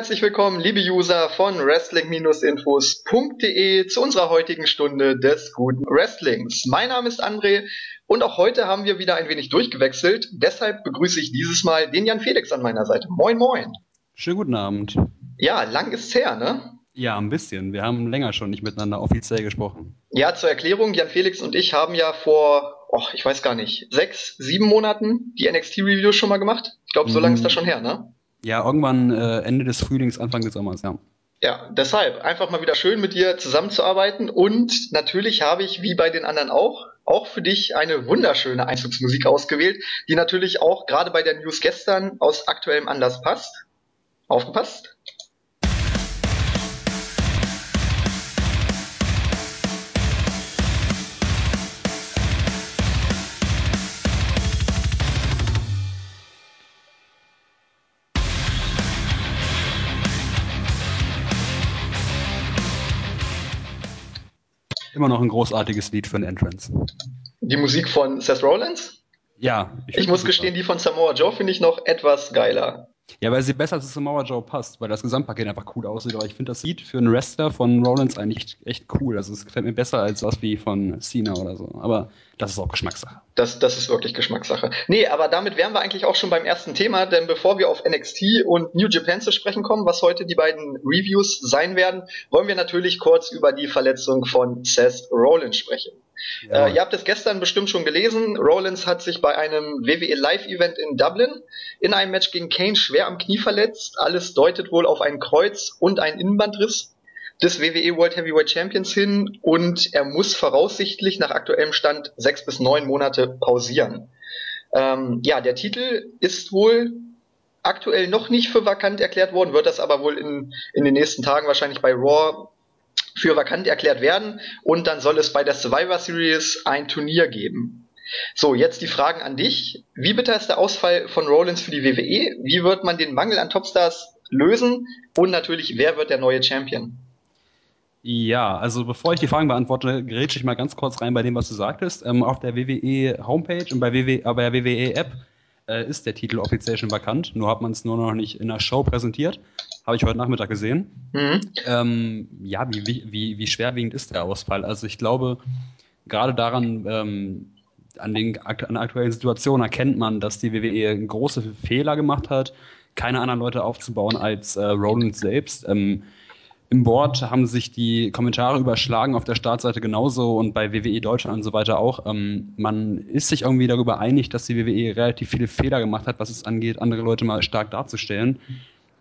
Herzlich willkommen, liebe User von Wrestling-Infos.de zu unserer heutigen Stunde des guten Wrestlings. Mein Name ist André und auch heute haben wir wieder ein wenig durchgewechselt. Deshalb begrüße ich dieses Mal den Jan Felix an meiner Seite. Moin, moin. Schönen guten Abend. Ja, lang ist's her, ne? Ja, ein bisschen. Wir haben länger schon nicht miteinander offiziell gesprochen. Ja, zur Erklärung, Jan Felix und ich haben ja vor, oh, ich weiß gar nicht, sechs, sieben Monaten die NXT-Reviews schon mal gemacht. Ich glaube, so lange ist das schon her, ne? Ja, irgendwann äh, Ende des Frühlings, Anfang des Sommers, ja. Ja, deshalb einfach mal wieder schön mit dir zusammenzuarbeiten und natürlich habe ich, wie bei den anderen auch, auch für dich eine wunderschöne Einzugsmusik ausgewählt, die natürlich auch gerade bei der News gestern aus aktuellem Anlass passt. Aufgepasst? Immer noch ein großartiges Lied für einen Entrance. Die Musik von Seth Rollins? Ja. Ich, ich muss gestehen, die von Samoa Joe finde ich noch etwas geiler. Ja, weil sie besser zu Samoa Joe passt, weil das Gesamtpaket einfach cool aussieht. Aber ich finde das Lied für einen Wrestler von Rollins eigentlich echt cool. Also es gefällt mir besser als was wie von Cena oder so. Aber das ist auch Geschmackssache. Das, das ist wirklich Geschmackssache. Nee, aber damit wären wir eigentlich auch schon beim ersten Thema, denn bevor wir auf NXT und New Japan zu sprechen kommen, was heute die beiden Reviews sein werden, wollen wir natürlich kurz über die Verletzung von Seth Rollins sprechen. Ja. Äh, ihr habt es gestern bestimmt schon gelesen. Rollins hat sich bei einem WWE Live-Event in Dublin in einem Match gegen Kane schwer am Knie verletzt. Alles deutet wohl auf ein Kreuz und einen Innenbandriss des WWE World Heavyweight Champions hin und er muss voraussichtlich nach aktuellem Stand sechs bis neun Monate pausieren. Ähm, ja, der Titel ist wohl aktuell noch nicht für vakant erklärt worden, wird das aber wohl in, in den nächsten Tagen wahrscheinlich bei Raw für vakant erklärt werden und dann soll es bei der Survivor Series ein Turnier geben. So, jetzt die Fragen an dich. Wie bitter ist der Ausfall von Rollins für die WWE? Wie wird man den Mangel an Topstars lösen? Und natürlich, wer wird der neue Champion? Ja, also bevor ich die Fragen beantworte, grätsche ich mal ganz kurz rein bei dem, was du sagtest. Ähm, auf der WWE Homepage und bei, WWE, äh, bei der WWE App äh, ist der Titel offiziell schon vakant, nur hat man es nur noch nicht in der Show präsentiert. Habe ich heute Nachmittag gesehen. Mhm. Ähm, ja, wie, wie, wie schwerwiegend ist der Ausfall? Also ich glaube, gerade daran, ähm, an, den, an der aktuellen Situation erkennt man, dass die WWE große Fehler gemacht hat, keine anderen Leute aufzubauen als äh, Rollins selbst. Ähm, im Board haben sich die Kommentare überschlagen auf der Startseite genauso und bei WWE Deutschland und so weiter auch. Ähm, man ist sich irgendwie darüber einig, dass die WWE relativ viele Fehler gemacht hat, was es angeht, andere Leute mal stark darzustellen.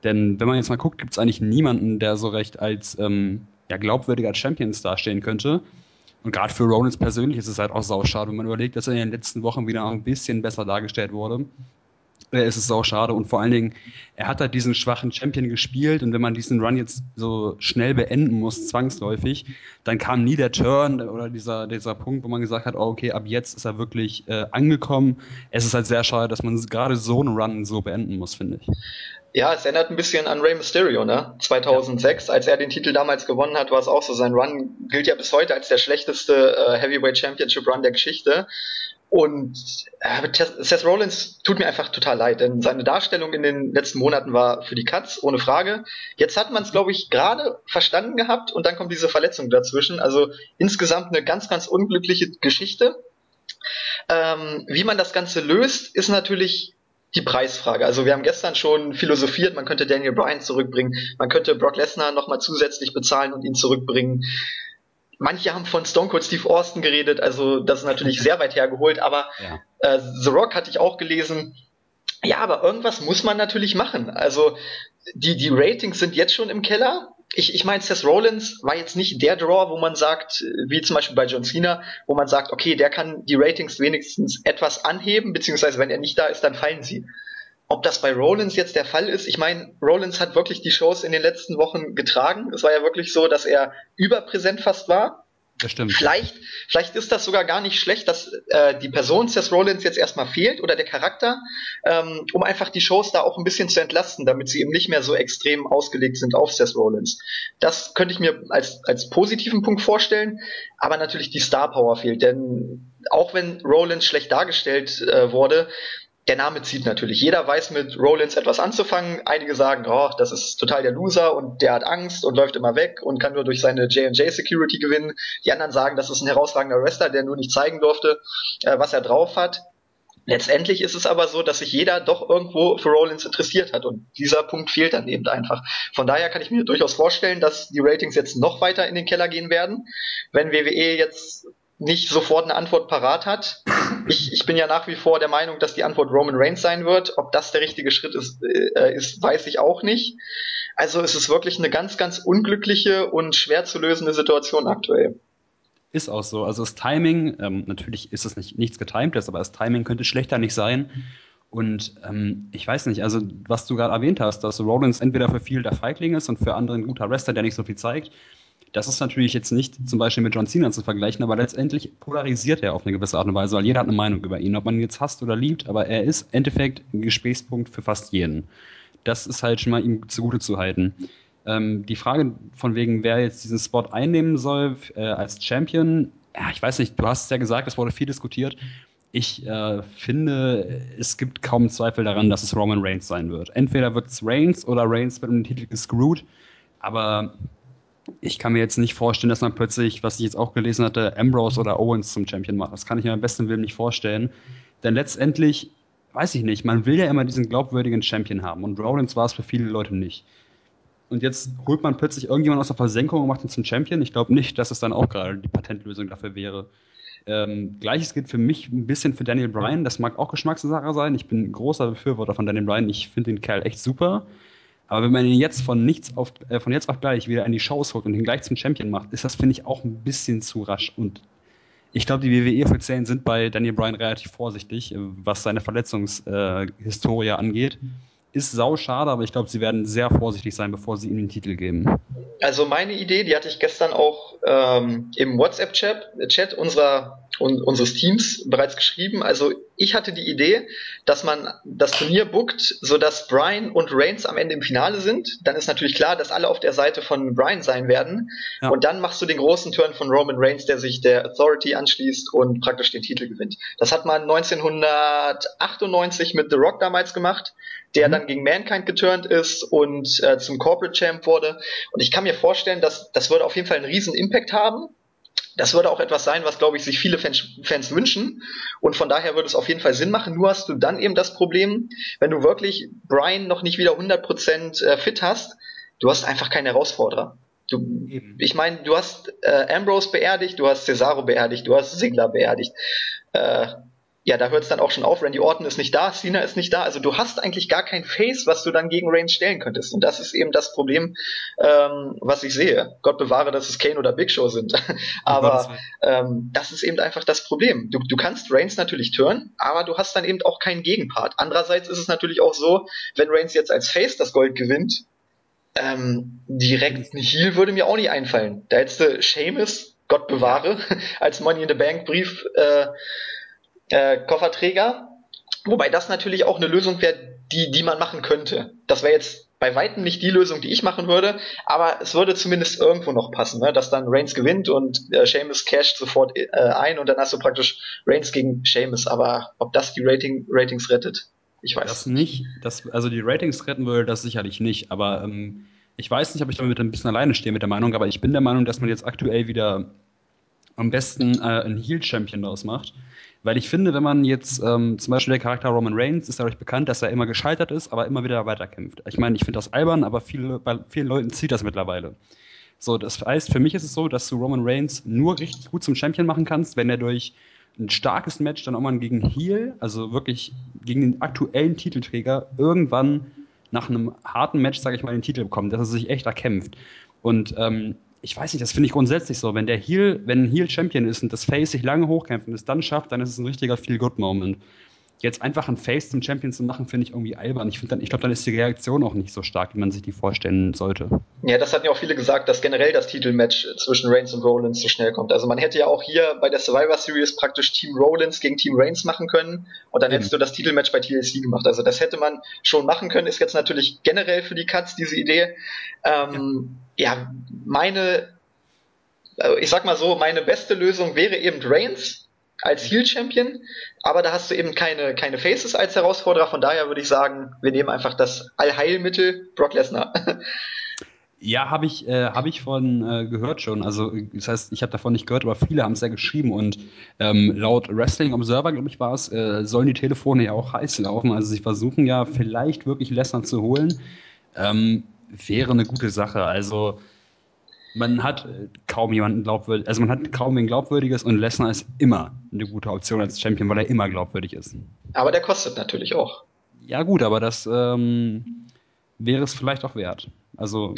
Denn wenn man jetzt mal guckt, gibt es eigentlich niemanden, der so recht als ähm, ja, glaubwürdiger Champions dastehen könnte. Und gerade für Rollins persönlich ist es halt auch sauschade, wenn man überlegt, dass er in den letzten Wochen wieder ein bisschen besser dargestellt wurde äh, ist es auch schade. Und vor allen Dingen, er hat halt diesen schwachen Champion gespielt und wenn man diesen Run jetzt so schnell beenden muss, zwangsläufig, dann kam nie der Turn oder dieser, dieser Punkt, wo man gesagt hat, oh, okay, ab jetzt ist er wirklich äh, angekommen. Es ist halt sehr schade, dass man gerade so einen Run so beenden muss, finde ich. Ja, es erinnert ein bisschen an Rey Mysterio, ne? 2006, ja. als er den Titel damals gewonnen hat, war es auch so. Sein Run gilt ja bis heute als der schlechteste äh, Heavyweight Championship Run der Geschichte. Und äh, Seth Rollins tut mir einfach total leid, denn seine Darstellung in den letzten Monaten war für die Katz, ohne Frage. Jetzt hat man es, glaube ich, gerade verstanden gehabt und dann kommt diese Verletzung dazwischen. Also insgesamt eine ganz, ganz unglückliche Geschichte. Ähm, wie man das Ganze löst, ist natürlich die Preisfrage. Also wir haben gestern schon philosophiert, man könnte Daniel Bryan zurückbringen, man könnte Brock Lesnar nochmal zusätzlich bezahlen und ihn zurückbringen. Manche haben von Stone Cold Steve Austin geredet, also das ist natürlich sehr weit hergeholt, aber ja. äh, The Rock hatte ich auch gelesen. Ja, aber irgendwas muss man natürlich machen. Also die, die Ratings sind jetzt schon im Keller. Ich, ich meine, Seth Rollins war jetzt nicht der Draw, wo man sagt, wie zum Beispiel bei John Cena, wo man sagt, okay, der kann die Ratings wenigstens etwas anheben, beziehungsweise wenn er nicht da ist, dann fallen sie. Ob das bei Rollins jetzt der Fall ist, ich meine, Rollins hat wirklich die Shows in den letzten Wochen getragen. Es war ja wirklich so, dass er überpräsent fast war. Das stimmt. Vielleicht, vielleicht ist das sogar gar nicht schlecht, dass äh, die Person Seth Rollins jetzt erstmal fehlt oder der Charakter, ähm, um einfach die Shows da auch ein bisschen zu entlasten, damit sie eben nicht mehr so extrem ausgelegt sind auf Seth Rollins. Das könnte ich mir als, als positiven Punkt vorstellen, aber natürlich die Star Power fehlt, denn auch wenn Rollins schlecht dargestellt äh, wurde, der Name zieht natürlich. Jeder weiß mit Rollins etwas anzufangen. Einige sagen, oh, das ist total der Loser und der hat Angst und läuft immer weg und kann nur durch seine J&J Security gewinnen. Die anderen sagen, das ist ein herausragender Wrestler, der nur nicht zeigen durfte, äh, was er drauf hat. Letztendlich ist es aber so, dass sich jeder doch irgendwo für Rollins interessiert hat und dieser Punkt fehlt dann eben einfach. Von daher kann ich mir durchaus vorstellen, dass die Ratings jetzt noch weiter in den Keller gehen werden, wenn WWE jetzt nicht sofort eine Antwort parat hat. Ich, ich bin ja nach wie vor der Meinung, dass die Antwort Roman Reigns sein wird. Ob das der richtige Schritt ist, äh, ist weiß ich auch nicht. Also es ist wirklich eine ganz, ganz unglückliche und schwer zu lösende Situation aktuell. Ist auch so. Also das Timing, ähm, natürlich ist es nicht, nichts getimtes, aber das Timing könnte schlechter nicht sein. Und ähm, ich weiß nicht, also was du gerade erwähnt hast, dass Rollins entweder für viele der Feigling ist und für andere ein guter Wrestler, der nicht so viel zeigt. Das ist natürlich jetzt nicht zum Beispiel mit John Cena zu vergleichen, aber letztendlich polarisiert er auf eine gewisse Art und Weise, weil jeder hat eine Meinung über ihn, ob man ihn jetzt hasst oder liebt, aber er ist im Endeffekt ein Gesprächspunkt für fast jeden. Das ist halt schon mal ihm zugute zu halten. Ähm, die Frage von wegen, wer jetzt diesen Spot einnehmen soll äh, als Champion, ja, ich weiß nicht, du hast es ja gesagt, es wurde viel diskutiert. Ich äh, finde, es gibt kaum Zweifel daran, dass es Roman Reigns sein wird. Entweder wird es Reigns oder Reigns wird um den Titel gescrewt, aber ich kann mir jetzt nicht vorstellen, dass man plötzlich, was ich jetzt auch gelesen hatte, Ambrose oder Owens zum Champion macht. Das kann ich mir am besten Willen nicht vorstellen. Denn letztendlich, weiß ich nicht, man will ja immer diesen glaubwürdigen Champion haben und Rollins war es für viele Leute nicht und jetzt holt man plötzlich irgendjemand aus der Versenkung und macht ihn zum Champion. Ich glaube nicht, dass es dann auch gerade die Patentlösung dafür wäre. Ähm, Gleiches gilt für mich ein bisschen für Daniel Bryan. Das mag auch Geschmackssache sein. Ich bin großer Befürworter von Daniel Bryan. Ich finde den Kerl echt super. Aber wenn man ihn jetzt von nichts auf, äh, von jetzt auf gleich wieder in die Shows holt und ihn gleich zum Champion macht, ist das, finde ich, auch ein bisschen zu rasch. Und ich glaube, die WWE-Offiziellen sind bei Daniel Bryan relativ vorsichtig, äh, was seine Verletzungshistorie äh, angeht. Ist sau schade, aber ich glaube, sie werden sehr vorsichtig sein, bevor sie ihm den Titel geben. Also meine Idee, die hatte ich gestern auch ähm, im WhatsApp-Chat Chat unserer un, unseres Teams bereits geschrieben. Also ich hatte die Idee, dass man das Turnier bookt, sodass Brian und Reigns am Ende im Finale sind. Dann ist natürlich klar, dass alle auf der Seite von Brian sein werden. Ja. Und dann machst du den großen Turn von Roman Reigns, der sich der Authority anschließt und praktisch den Titel gewinnt. Das hat man 1998 mit The Rock damals gemacht der mhm. dann gegen Mankind geturnt ist und äh, zum Corporate Champ wurde. Und ich kann mir vorstellen, dass das würde auf jeden Fall einen riesen Impact haben. Das würde auch etwas sein, was, glaube ich, sich viele Fans, Fans wünschen. Und von daher würde es auf jeden Fall Sinn machen. Nur hast du dann eben das Problem, wenn du wirklich Brian noch nicht wieder 100% äh, fit hast, du hast einfach keinen Herausforderer. Du, ich meine, du hast äh, Ambrose beerdigt, du hast Cesaro beerdigt, du hast Sigler beerdigt. Äh, ja, da hört es dann auch schon auf. Randy Orton ist nicht da, Cena ist nicht da. Also du hast eigentlich gar kein Face, was du dann gegen Reigns stellen könntest. Und das ist eben das Problem, ähm, was ich sehe. Gott bewahre, dass es Kane oder Big Show sind. aber ähm, das ist eben einfach das Problem. Du, du kannst Reigns natürlich turnen, aber du hast dann eben auch keinen Gegenpart. Andererseits ist es natürlich auch so, wenn Reigns jetzt als Face das Gold gewinnt, ähm, direkt ein Heal würde mir auch nicht einfallen. Da hättest du Seamus, Gott bewahre, als Money in the Bank Brief äh, äh, Kofferträger. Wobei das natürlich auch eine Lösung wäre, die, die man machen könnte. Das wäre jetzt bei weitem nicht die Lösung, die ich machen würde, aber es würde zumindest irgendwo noch passen, ne? dass dann Reigns gewinnt und äh, Seamus casht sofort äh, ein und dann hast du praktisch Reigns gegen Seamus. Aber ob das die Rating, Ratings rettet, ich weiß. Das nicht. Das, also die Ratings retten würde das sicherlich nicht, aber ähm, ich weiß nicht, ob ich damit ein bisschen alleine stehe mit der Meinung, aber ich bin der Meinung, dass man jetzt aktuell wieder am besten äh, einen Heel-Champion daraus macht. Weil ich finde, wenn man jetzt ähm, zum Beispiel der Charakter Roman Reigns ist dadurch bekannt, dass er immer gescheitert ist, aber immer wieder weiterkämpft. Ich meine, ich finde das albern, aber viele, bei vielen Leuten zieht das mittlerweile. So, das heißt, für mich ist es so, dass du Roman Reigns nur richtig gut zum Champion machen kannst, wenn er durch ein starkes Match dann auch mal gegen Heel, also wirklich gegen den aktuellen Titelträger, irgendwann nach einem harten Match, sage ich mal, den Titel bekommt, dass er sich echt erkämpft. Und ähm, ich weiß nicht, das finde ich grundsätzlich so. Wenn der Heel, wenn ein Heel Champion ist und das Face sich lange hochkämpft und es dann schafft, dann ist es ein richtiger Feel-Good-Moment. Jetzt einfach ein Face zum Champion zu machen, finde ich irgendwie albern. Ich, ich glaube, dann ist die Reaktion auch nicht so stark, wie man sich die vorstellen sollte. Ja, das hatten ja auch viele gesagt, dass generell das Titelmatch zwischen Reigns und Rollins zu schnell kommt. Also man hätte ja auch hier bei der Survivor Series praktisch Team Rollins gegen Team Reigns machen können und dann mhm. hättest du das Titelmatch bei TLC gemacht. Also das hätte man schon machen können. Ist jetzt natürlich generell für die Cuts diese Idee. Ähm, ja. ja, meine, also ich sag mal so, meine beste Lösung wäre eben Reigns als Heel Champion, aber da hast du eben keine, keine Faces als Herausforderer. Von daher würde ich sagen, wir nehmen einfach das Allheilmittel Brock Lesnar. Ja, habe ich, äh, hab ich von äh, gehört schon. Also, das heißt, ich habe davon nicht gehört, aber viele haben es ja geschrieben. Und ähm, laut Wrestling Observer, glaube ich, war es, äh, sollen die Telefone ja auch heiß laufen. Also, sie versuchen ja vielleicht wirklich Lesnar zu holen. Ähm, wäre eine gute Sache. Also, man hat äh, kaum jemanden glaubwürdig, also man hat kaum wen glaubwürdiges und Lesnar ist immer eine gute Option als Champion, weil er immer glaubwürdig ist. Aber der kostet natürlich auch. Ja, gut, aber das ähm, wäre es vielleicht auch wert. Also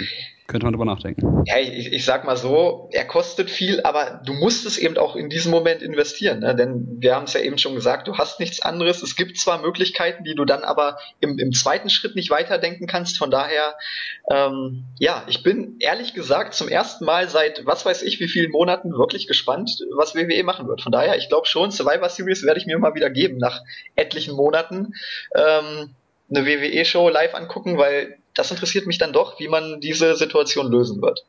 könnte man drüber nachdenken. Ja, ich, ich sag mal so, er kostet viel, aber du musst es eben auch in diesem Moment investieren, ne? denn wir haben es ja eben schon gesagt, du hast nichts anderes. Es gibt zwar Möglichkeiten, die du dann aber im, im zweiten Schritt nicht weiterdenken kannst. Von daher, ähm, ja, ich bin ehrlich gesagt zum ersten Mal seit was weiß ich wie vielen Monaten wirklich gespannt, was WWE machen wird. Von daher, ich glaube schon, Survivor Series werde ich mir mal wieder geben nach etlichen Monaten. Ähm, eine WWE-Show live angucken, weil das interessiert mich dann doch, wie man diese Situation lösen wird.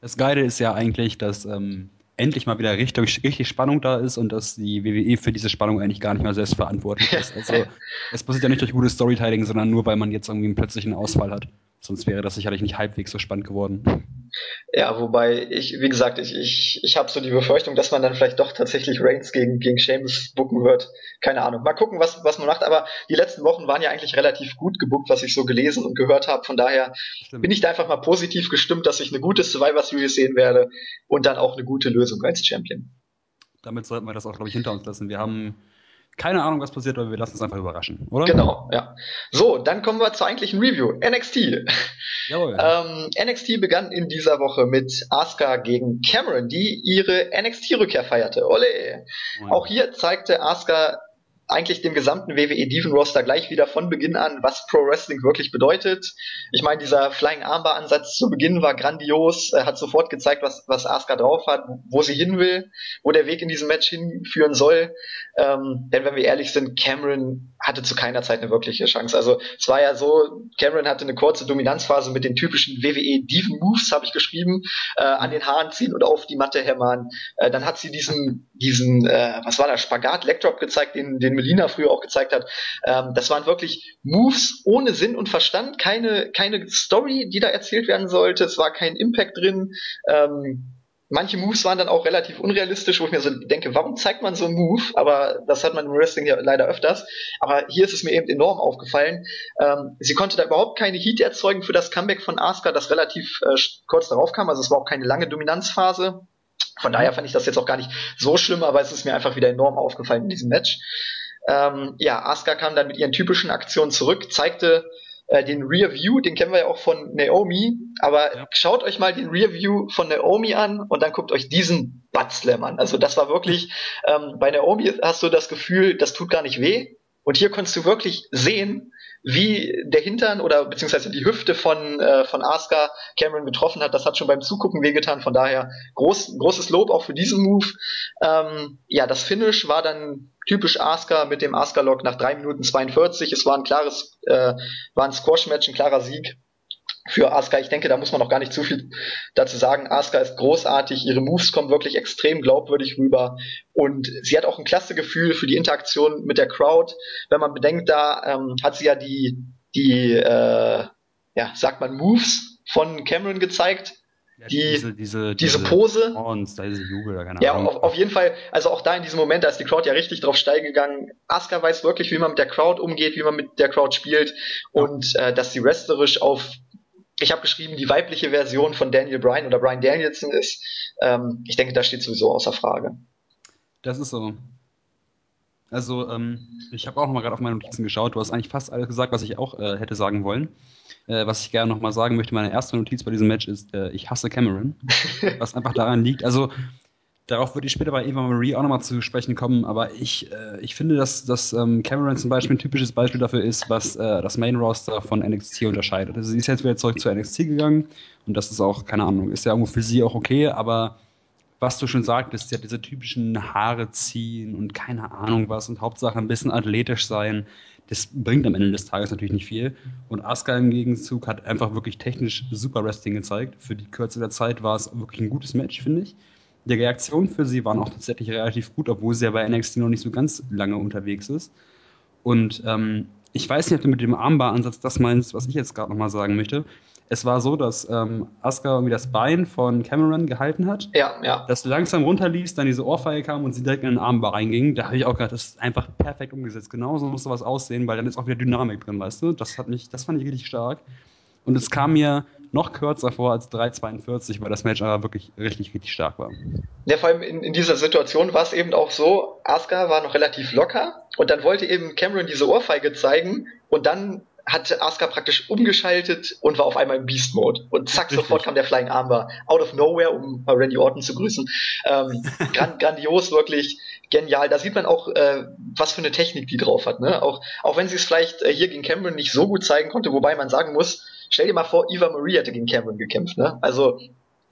Das Geile ist ja eigentlich, dass ähm, endlich mal wieder richtig, richtig Spannung da ist und dass die WWE für diese Spannung eigentlich gar nicht mehr selbst verantwortlich ist. Also es passiert ja nicht durch gutes Storytelling, sondern nur, weil man jetzt irgendwie einen plötzlichen Ausfall hat. Sonst wäre das sicherlich nicht halbwegs so spannend geworden. Ja, wobei ich, wie gesagt, ich, ich, ich habe so die Befürchtung, dass man dann vielleicht doch tatsächlich Reigns gegen, gegen Sheamus bucken wird. Keine Ahnung. Mal gucken, was, was man macht. Aber die letzten Wochen waren ja eigentlich relativ gut gebuckt, was ich so gelesen und gehört habe. Von daher Stimmt. bin ich da einfach mal positiv gestimmt, dass ich eine gute Survivor Series sehen werde und dann auch eine gute Lösung als Champion. Damit sollten wir das auch, glaube ich, hinter uns lassen. Wir haben keine Ahnung, was passiert, aber wir lassen uns einfach überraschen, oder? Genau, ja. So, dann kommen wir zur eigentlichen Review. NXT. Jawohl. ähm, NXT begann in dieser Woche mit Asuka gegen Cameron, die ihre NXT-Rückkehr feierte. Ole! Auch hier zeigte Asuka eigentlich dem gesamten WWE Diven Roster gleich wieder von Beginn an, was Pro Wrestling wirklich bedeutet. Ich meine, dieser Flying Armbar Ansatz zu Beginn war grandios, er hat sofort gezeigt, was, was Asuka drauf hat, wo sie hin will, wo der Weg in diesem Match hinführen soll. Ähm, denn wenn wir ehrlich sind, Cameron hatte zu keiner Zeit eine wirkliche Chance. Also es war ja so, Cameron hatte eine kurze Dominanzphase mit den typischen WWE Diven Moves, habe ich geschrieben, äh, an den Haaren ziehen oder auf die Matte hämmern. Äh, dann hat sie diesen, diesen, äh, was war das, Spagat, Leg gezeigt, den, den Melina früher auch gezeigt hat. Ähm, das waren wirklich Moves ohne Sinn und Verstand, keine, keine Story, die da erzählt werden sollte. Es war kein Impact drin. Ähm, manche Moves waren dann auch relativ unrealistisch, wo ich mir so denke, warum zeigt man so einen Move? Aber das hat man im Wrestling ja leider öfters. Aber hier ist es mir eben enorm aufgefallen. Ähm, sie konnte da überhaupt keine Heat erzeugen für das Comeback von Asuka, das relativ äh, kurz darauf kam. Also es war auch keine lange Dominanzphase. Von daher fand ich das jetzt auch gar nicht so schlimm, aber es ist mir einfach wieder enorm aufgefallen in diesem Match. Ähm, ja, Asuka kam dann mit ihren typischen Aktionen zurück, zeigte äh, den Rear View, den kennen wir ja auch von Naomi, aber ja. schaut euch mal den Rear View von Naomi an und dann guckt euch diesen Butt Slam an. Also das war wirklich, ähm, bei Naomi hast du das Gefühl, das tut gar nicht weh. Und hier konntest du wirklich sehen, wie der Hintern oder beziehungsweise die Hüfte von, äh, von Asuka Cameron getroffen hat. Das hat schon beim Zugucken wehgetan. Von daher groß, großes Lob auch für diesen Move. Ähm, ja, das Finish war dann typisch Asuka mit dem Asuka-Lock nach 3 Minuten 42. Es war ein klares, äh, war ein Squash-Match, ein klarer Sieg für Asuka. Ich denke, da muss man noch gar nicht zu viel dazu sagen. Asuka ist großartig, ihre Moves kommen wirklich extrem glaubwürdig rüber und sie hat auch ein klasse Gefühl für die Interaktion mit der Crowd. Wenn man bedenkt, da ähm, hat sie ja die, die, äh, ja, sagt man Moves von Cameron gezeigt. Ja, die, diese, diese, diese, Pose. Horns, diese Jubel, keine ja, auf, auf, jeden Fall, also auch da in diesem Moment, da ist die Crowd ja richtig drauf steil gegangen. Asuka weiß wirklich, wie man mit der Crowd umgeht, wie man mit der Crowd spielt und äh, dass sie wrestlerisch auf ich habe geschrieben, die weibliche Version von Daniel Bryan oder Bryan Danielson ist. Ähm, ich denke, das steht sowieso außer Frage. Das ist so. Also, ähm, ich habe auch noch mal gerade auf meine Notizen geschaut. Du hast eigentlich fast alles gesagt, was ich auch äh, hätte sagen wollen. Äh, was ich gerne noch mal sagen möchte, meine erste Notiz bei diesem Match ist, äh, ich hasse Cameron. was einfach daran liegt. Also, Darauf würde ich später bei Eva Marie auch nochmal zu sprechen kommen, aber ich, äh, ich finde, dass, dass ähm, Cameron zum Beispiel ein typisches Beispiel dafür ist, was äh, das Main Roster von NXT unterscheidet. Also sie ist jetzt wieder zurück zu NXT gegangen und das ist auch, keine Ahnung, ist ja irgendwo für sie auch okay, aber was du schon sagtest, hat diese typischen Haare ziehen und keine Ahnung was und Hauptsache ein bisschen athletisch sein. Das bringt am Ende des Tages natürlich nicht viel. Und Asuka im Gegenzug hat einfach wirklich technisch super Wrestling gezeigt. Für die Kürze der Zeit war es wirklich ein gutes Match, finde ich. Die Reaktionen für sie waren auch tatsächlich relativ gut, obwohl sie ja bei NXT noch nicht so ganz lange unterwegs ist. Und ähm, ich weiß nicht, ob du mit dem Armbar-Ansatz das meinst, was ich jetzt gerade nochmal sagen möchte. Es war so, dass ähm, Asuka irgendwie das Bein von Cameron gehalten hat. Ja, ja. Das langsam runterließ, dann diese Ohrfeige kam und sie direkt in den Armbar reinging. Da habe ich auch gedacht, das ist einfach perfekt umgesetzt. Genauso muss sowas aussehen, weil dann ist auch wieder Dynamik drin, weißt du? Das hat mich, das fand ich richtig stark. Und es kam mir noch kürzer vor als 3,42, weil das Match aber wirklich richtig, richtig stark war. Ja, vor allem in, in dieser Situation war es eben auch so, Asuka war noch relativ locker und dann wollte eben Cameron diese Ohrfeige zeigen und dann hat Asuka praktisch umgeschaltet und war auf einmal im Beast Mode. Und zack, Richtig. sofort kam der Flying Armbar out of nowhere, um Randy Orton zu grüßen. Ähm, grand, grandios, wirklich genial. Da sieht man auch, äh, was für eine Technik die drauf hat. Ne? Auch, auch wenn sie es vielleicht äh, hier gegen Cameron nicht so gut zeigen konnte, wobei man sagen muss, stell dir mal vor, Eva Marie hätte gegen Cameron gekämpft. Ne? Also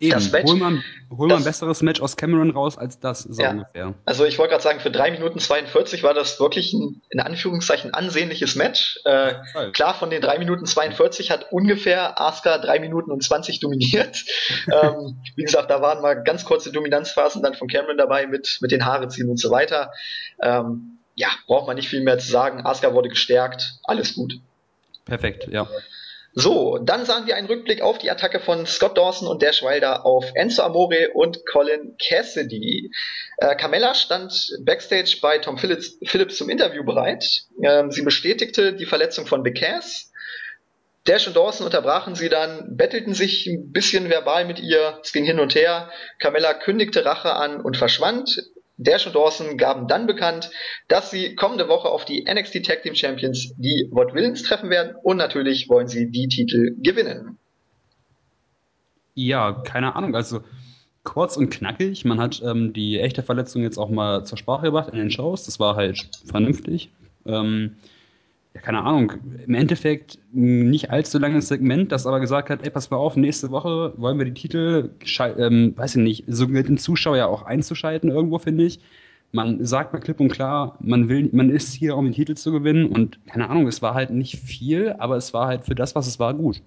Eben, das Match, hol man, hol man ein besseres Match aus Cameron raus als das, so ja, ungefähr. Also ich wollte gerade sagen, für 3 Minuten 42 war das wirklich ein, in Anführungszeichen, ansehnliches Match. Äh, klar, von den 3 Minuten 42 hat ungefähr Asuka 3 Minuten und 20 dominiert. ähm, wie gesagt, da waren mal ganz kurze Dominanzphasen dann von Cameron dabei mit, mit den Haare ziehen und so weiter. Ähm, ja, braucht man nicht viel mehr zu sagen. Asuka wurde gestärkt, alles gut. Perfekt, ja. So, dann sahen wir einen Rückblick auf die Attacke von Scott Dawson und Dash Wilder auf Enzo Amore und Colin Cassidy. Äh, Carmella stand backstage bei Tom Phillips, Phillips zum Interview bereit. Ähm, sie bestätigte die Verletzung von Big Cass. Dash und Dawson unterbrachen sie dann, bettelten sich ein bisschen verbal mit ihr. Es ging hin und her. Carmella kündigte Rache an und verschwand. Dash und Dawson gaben dann bekannt, dass sie kommende Woche auf die NXT Tag Team Champions, die Ward Villains, treffen werden und natürlich wollen sie die Titel gewinnen. Ja, keine Ahnung, also kurz und knackig. Man hat ähm, die echte Verletzung jetzt auch mal zur Sprache gebracht in den Shows. Das war halt vernünftig. Ähm, ja, keine Ahnung, im Endeffekt nicht allzu langes Segment, das aber gesagt hat, ey, pass mal auf, nächste Woche wollen wir die Titel, ähm, weiß ich nicht, so mit den Zuschauer ja auch einzuschalten irgendwo, finde ich. Man sagt mal klipp und klar, man will, man ist hier, um den Titel zu gewinnen und keine Ahnung, es war halt nicht viel, aber es war halt für das, was es war, gut.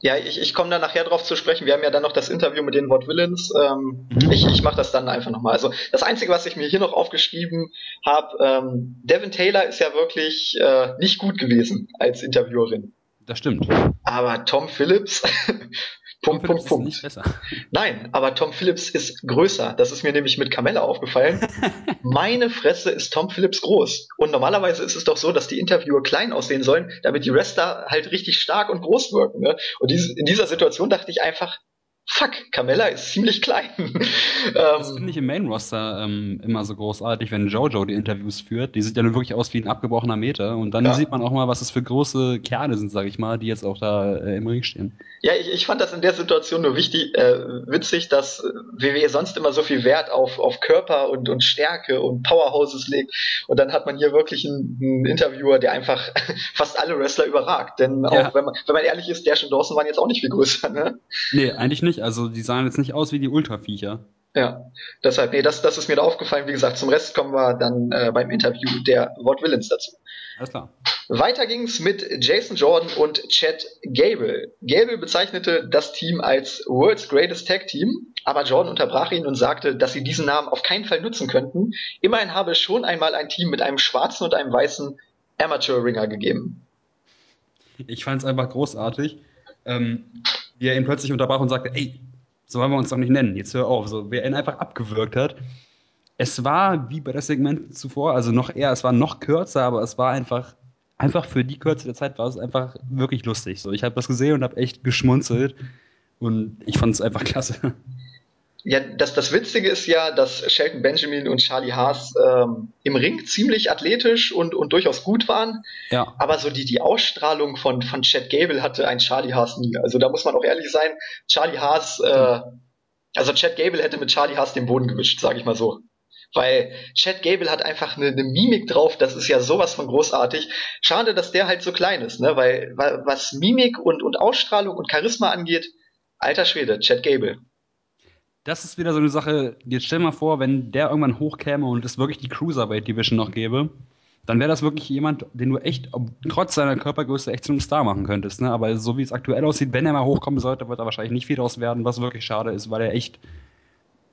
Ja, ich, ich komme da nachher drauf zu sprechen. Wir haben ja dann noch das Interview mit den Wort Villains. Ähm, mhm. Ich, ich mache das dann einfach nochmal. Also das Einzige, was ich mir hier noch aufgeschrieben habe, ähm, Devin Taylor ist ja wirklich äh, nicht gut gewesen als Interviewerin. Das stimmt. Aber Tom Phillips Punkt, Punkt, Punkt. Nicht besser. Nein, aber Tom Phillips ist größer. Das ist mir nämlich mit Camella aufgefallen. Meine Fresse ist Tom Phillips groß. Und normalerweise ist es doch so, dass die Interviewer klein aussehen sollen, damit die Wrestler halt richtig stark und groß wirken. Ne? Und in dieser Situation dachte ich einfach, fuck, Carmella ist ziemlich klein. das finde ich im Main-Roster ähm, immer so großartig, wenn Jojo die Interviews führt. Die sieht ja nur wirklich aus wie ein abgebrochener Meter. Und dann ja. sieht man auch mal, was das für große Kerle sind, sage ich mal, die jetzt auch da äh, im Ring stehen. Ja, ich, ich fand das in der Situation nur wichtig, äh, witzig, dass WWE sonst immer so viel Wert auf, auf Körper und, und Stärke und Powerhouses legt. Und dann hat man hier wirklich einen, einen Interviewer, der einfach fast alle Wrestler überragt. Denn ja. auch wenn man, wenn man ehrlich ist, Dash und Dawson waren jetzt auch nicht viel größer, ne? Nee, eigentlich nicht nicht. Also die sahen jetzt nicht aus wie die Ultraviecher. Ja, deshalb, nee, das, das ist mir da aufgefallen. Wie gesagt, zum Rest kommen wir dann äh, beim Interview der Wort Villains dazu. Alles klar. Weiter ging's mit Jason Jordan und Chad Gable. Gable bezeichnete das Team als World's Greatest Tag Team, aber Jordan unterbrach ihn und sagte, dass sie diesen Namen auf keinen Fall nutzen könnten. Immerhin habe es schon einmal ein Team mit einem schwarzen und einem weißen Amateur-Ringer gegeben. Ich fand es einfach großartig. Ähm, wie er ihn plötzlich unterbrach und sagte, ey, so wollen wir uns doch nicht nennen, jetzt hör auf. So, wer ihn einfach abgewürgt hat. Es war wie bei das Segment zuvor, also noch eher, es war noch kürzer, aber es war einfach, einfach für die Kürze der Zeit war es einfach wirklich lustig. So, ich habe das gesehen und habe echt geschmunzelt und ich fand es einfach klasse. Ja, das, das Witzige ist ja, dass Shelton Benjamin und Charlie Haas ähm, im Ring ziemlich athletisch und, und durchaus gut waren. Ja. Aber so die, die Ausstrahlung von, von Chad Gable hatte ein Charlie Haas nie. Also da muss man auch ehrlich sein, Charlie Haas, äh, also Chad Gable hätte mit Charlie Haas den Boden gewischt, sage ich mal so. Weil Chad Gable hat einfach eine, eine Mimik drauf, das ist ja sowas von großartig. Schade, dass der halt so klein ist, ne? Weil, weil was Mimik und, und Ausstrahlung und Charisma angeht, alter Schwede, Chad Gable das ist wieder so eine Sache, jetzt stell mal vor, wenn der irgendwann hochkäme und es wirklich die Cruiserweight Division noch gäbe, dann wäre das wirklich jemand, den du echt, trotz seiner Körpergröße, echt zu einem Star machen könntest. Ne? Aber so wie es aktuell aussieht, wenn er mal hochkommen sollte, wird er wahrscheinlich nicht viel draus werden, was wirklich schade ist, weil er echt